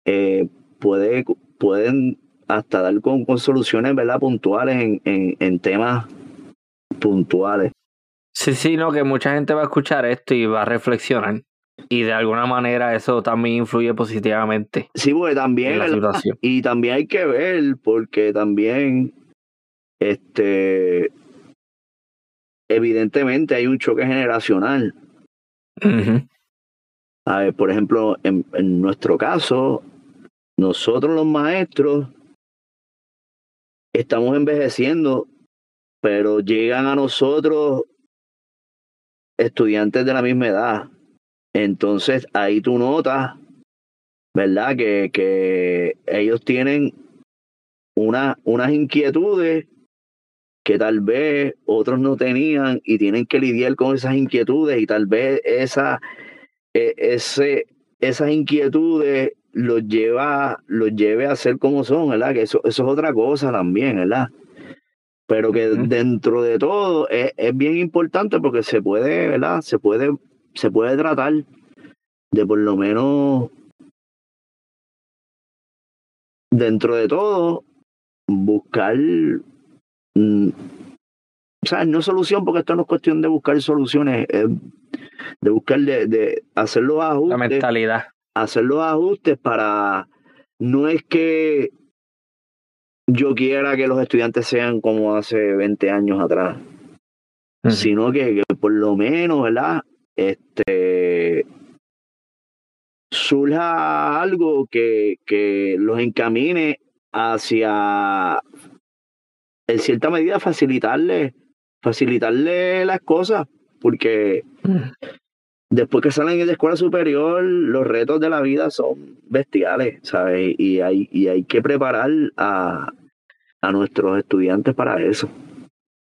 eh, puede, pueden hasta dar con, soluciones ¿verdad? puntuales en, en, en, temas puntuales. Sí, sí, no, que mucha gente va a escuchar esto y va a reflexionar. Y de alguna manera eso también influye positivamente. Sí, porque también. y también hay que ver, porque también. Este. Evidentemente hay un choque generacional. A ver, por ejemplo, en, en nuestro caso, nosotros los maestros estamos envejeciendo, pero llegan a nosotros estudiantes de la misma edad. Entonces ahí tú notas, ¿verdad? Que, que ellos tienen una, unas inquietudes que tal vez otros no tenían y tienen que lidiar con esas inquietudes y tal vez esa, e, ese, esas inquietudes los lleva, los lleve a ser como son, ¿verdad? Que eso, eso es otra cosa también, ¿verdad? Pero que dentro de todo es, es, bien importante porque se puede, ¿verdad? Se puede, se puede tratar de por lo menos dentro de todo buscar mm, o sea, no solución porque esto no es cuestión de buscar soluciones, de buscar de, de hacer los ajustes. La mentalidad hacer los ajustes para, no es que yo quiera que los estudiantes sean como hace 20 años atrás, sino que, por lo menos, ¿verdad? Este, surja algo que, que los encamine hacia, en cierta medida, facilitarle, facilitarle las cosas, porque después que salen de la escuela superior, los retos de la vida son bestiales, ¿sabes? Y hay, y hay que preparar a, a nuestros estudiantes para eso.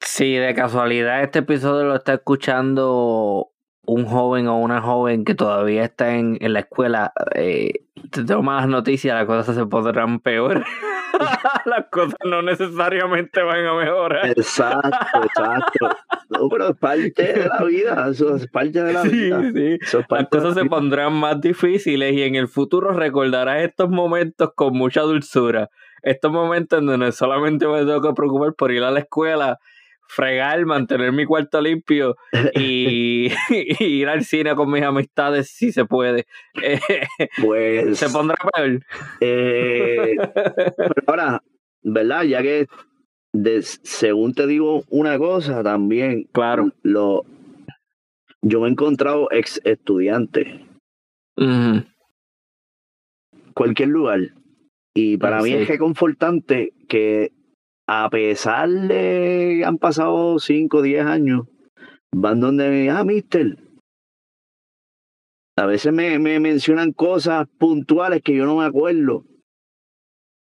Si de casualidad este episodio lo está escuchando un joven o una joven que todavía está en, en la escuela, eh, te tengo más noticias, las cosas se pondrán peor. las cosas no necesariamente van a mejorar. Exacto, exacto. No, pero es parte de la vida, eso es parte de la vida. Sí. las cosas se pondrán más difíciles y en el futuro recordarás estos momentos con mucha dulzura. Estos momentos en donde solamente me tengo que preocupar por ir a la escuela fregar, mantener mi cuarto limpio y, ir al cine con mis amistades si se puede. pues. Se pondrá peor. Eh, pero ahora, ¿verdad? Ya que según te digo una cosa también. Claro. Lo, yo me he encontrado ex estudiantes. Cualquier lugar. Y para mí es reconfortante que a pesar de han pasado 5 o 10 años, van donde, ah, mister. A veces me, me mencionan cosas puntuales que yo no me acuerdo,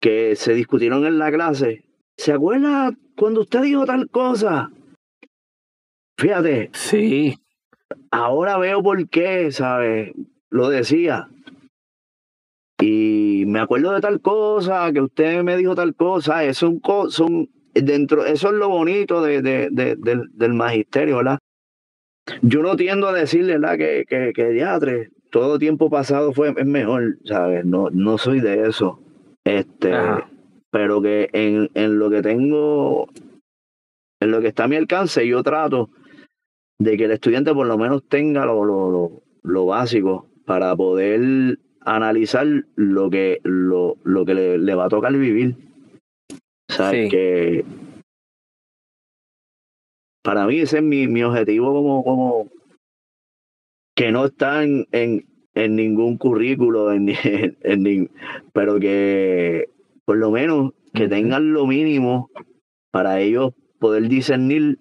que se discutieron en la clase. ¿Se acuerda cuando usted dijo tal cosa? Fíjate, Sí. ahora veo por qué, ¿sabes? Lo decía. Y me acuerdo de tal cosa, que usted me dijo tal cosa. Eso, co- son dentro, eso es lo bonito de, de- de- del, del magisterio, ¿verdad? Yo no tiendo a decirle, ¿verdad? Que, que, que diatre, todo tiempo pasado fue, es mejor, ¿sabes? No, no soy de eso. Este, Ajá. pero que en, en lo que tengo, en lo que está a mi alcance, yo trato de que el estudiante por lo menos tenga lo, lo, lo, lo básico para poder analizar lo que, lo, lo que le, le va a tocar vivir. O sea, Sí. que para mí ese es mi, mi objetivo como, como que no está en, en, en ningún currículo, en, en, pero que por lo menos que tengan lo mínimo para ellos poder discernir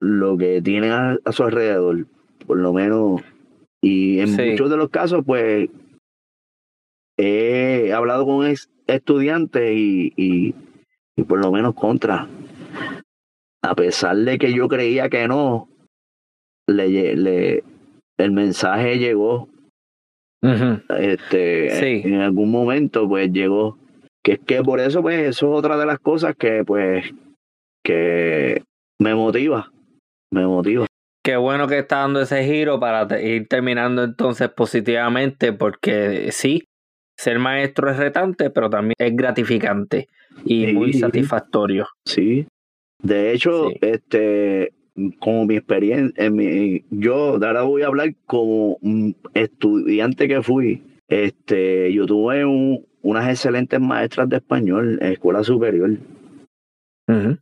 lo que tienen a, a su alrededor, por lo menos. Y en Sí. muchos de los casos, pues, he hablado con estudiantes y, y, y por lo menos contra. A pesar de que yo creía que no, le, le, el mensaje llegó este Sí. en algún momento pues llegó que es que por eso pues eso es otra de las cosas que pues que me motiva me motiva Qué bueno que está dando ese giro para ir terminando entonces positivamente, porque sí, ser maestro es retante, pero también es gratificante y Sí. muy satisfactorio. sí de hecho Sí. este como mi experiencia en mi, yo de ahora voy a hablar como estudiante que fui este yo tuve un- unas excelentes maestras de español en escuela superior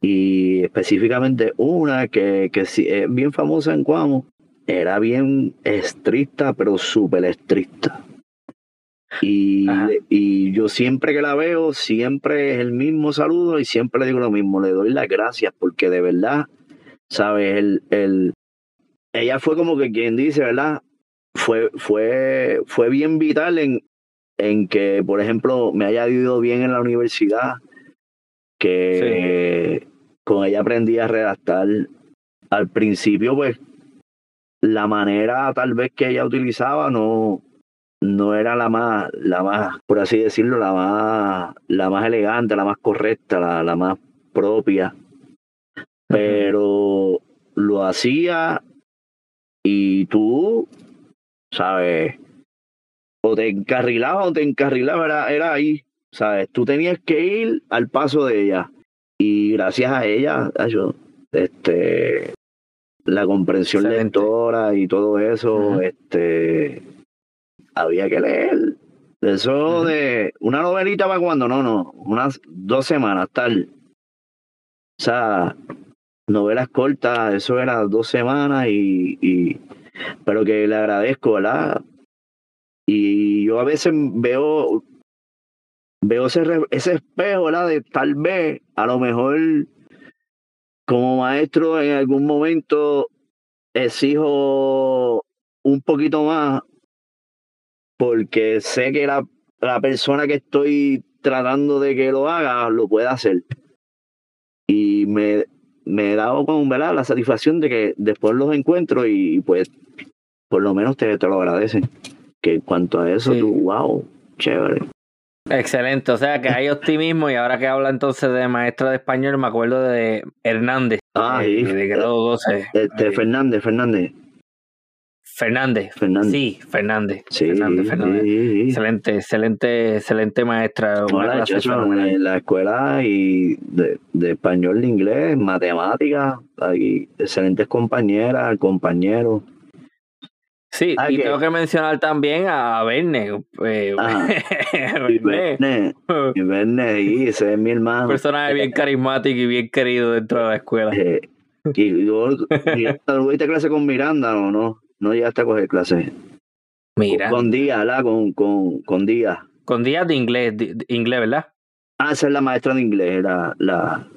y específicamente una que, que sí es bien famosa en Cuamo, era bien estricta, pero súper estricta. Y, y yo siempre que la veo, siempre es el mismo saludo y siempre le digo lo mismo, le doy las gracias porque de verdad, ¿sabes? El, el, ella fue como que quien dice, ¿verdad? Fue, fue, fue bien vital en, en que, por ejemplo, me haya ido bien en la universidad, que con ella aprendí a redactar. Al principio, pues, la manera tal vez que ella utilizaba no, no era la más, la más, por así decirlo, la más, la más elegante, la más correcta, la, la más propia. Pero lo hacía y tú, ¿sabes? O te encarrilabas o te encarrilabas, era, era ahí, ¿sabes? Tú tenías que ir al paso de ella. Y gracias a ella, yo, este, la comprensión Excelente. lectora y todo eso, este, había que leer. Eso de una novelita para cuando, no, no, unas dos semanas, tal. O sea, novelas cortas, eso era dos semanas y, y pero que le agradezco, ¿verdad? Y yo a veces veo veo ese, ese espejo, ¿verdad? De tal vez, a lo mejor, como maestro en algún momento exijo un poquito más porque sé que la, la persona que estoy tratando de que lo haga lo puede hacer. Y me, me he dado con ¿verdad? la satisfacción de que después los encuentro y pues por lo menos te, te lo agradecen. Que en cuanto a eso, Sí. tú, wow, chévere. Excelente, o sea que hay optimismo y ahora que habla entonces de maestra de español, me acuerdo de Hernández, Ah, eh, sí. de grado 12. Este. Fernández, Fernández. Fernández. Fernández. Sí, Fernández. Sí, Fernández, Fernández. sí. Excelente, excelente, excelente maestra. Hola, fenomenal. en la escuela y de, de español, de inglés, matemáticas, hay excelentes compañeras, compañeros. Sí, Ah, y que- tengo que mencionar también a Verne. Eh, Ah, Y Verne, y Verne, y ese es mi un hermano. personaje bien carismático y bien querido dentro de la escuela. Eh, y yo, Miranda, ¿no ¿tuviste clase con Miranda o no? No llegaste a coger clase. Mira, Con Díaz, ¿verdad? Con, con, con Díaz. con días de inglés, de- de inglés, ¿verdad? Ah, esa es la maestra de inglés, la, la...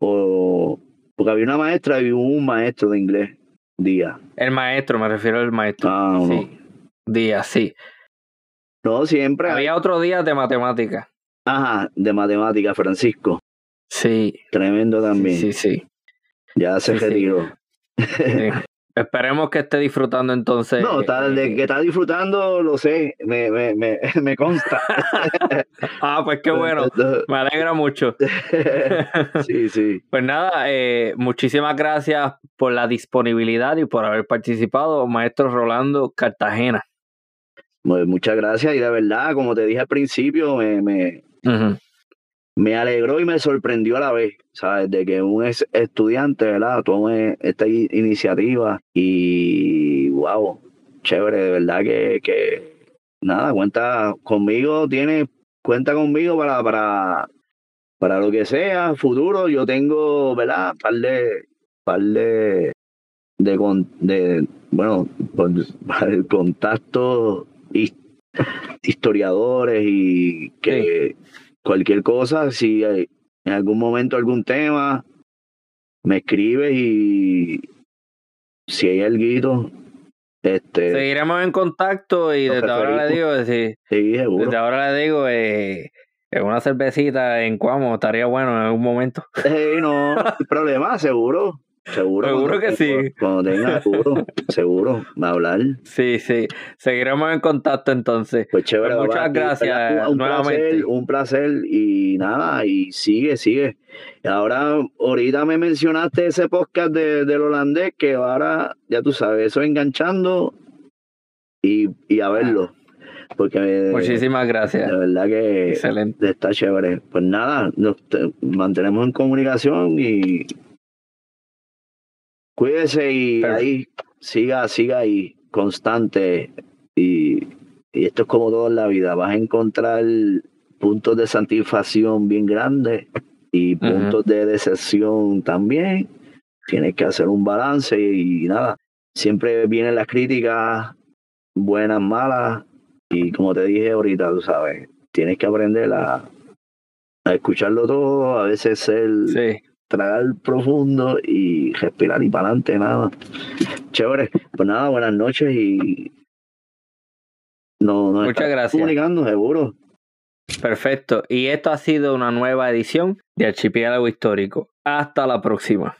O... Porque había una maestra y un maestro de inglés, Díaz. El maestro, me refiero al maestro. Ah, no. Sí, sí. No, siempre. Había otro día de matemáticas. Ajá, de matemática, Francisco. Sí. Tremendo también. Sí, sí. Ya se sí. retiró. sí. Esperemos que esté disfrutando entonces. No, está, de que está disfrutando, lo sé, me, me, me, me consta. Ah, pues qué bueno. Me alegra mucho. sí, sí. Pues nada, eh, muchísimas gracias por la disponibilidad y por haber participado, maestro Rolando Cartagena. Pues muchas gracias y de verdad, como te dije al principio, me, me. Me alegró y me sorprendió a la vez, ¿sabes? De que un estudiante, ¿verdad? Tome esta iniciativa y, wow, chévere, de verdad que, que nada, cuenta conmigo, tiene, cuenta conmigo para, para, para lo que sea, futuro. Yo tengo, ¿verdad? Par de, par de, de, con- de bueno, con, contactos his- historiadores y que cualquier cosa, si hay- en algún momento algún tema, me escribes y si hay algo, este, Seguiremos en contacto y desde ahora le digo, sí, sí, desde ahora le digo, eh, una cervecita en Cuamo estaría bueno en algún momento. Eh, no, problema, seguro. Seguro. Que sí. Cuando tenga seguro, seguro, va a hablar. Sí, sí. Seguiremos en contacto entonces. Pues chévere. Pues muchas gracias. Un nuevamente. Placer, un placer y nada, y sigue, sigue. Ahora, ahorita me mencionaste ese podcast de, del holandés que ahora, ya tú sabes, eso enganchando y, y a verlo. Porque Muchísimas de gracias. verdad que Excelente. está chévere. Pues nada, nos te- mantenemos en comunicación y cuídese y ahí siga, siga ahí, constante. Y, y esto es como todo en la vida, vas a encontrar puntos de satisfacción bien grandes y puntos de decepción también. Tienes que hacer un balance y, nada, siempre vienen las críticas, buenas, malas, y como te dije ahorita, tú sabes, tienes que aprender a, a escucharlo todo, a veces ser, Sí. Tragar profundo y respirar y para adelante, nada. Chévere. Pues nada, buenas noches y no, nos Muchas gracias. comunicando, seguro. Perfecto. Y esto ha sido una nueva edición de Archipiélago Histórico. Hasta la próxima.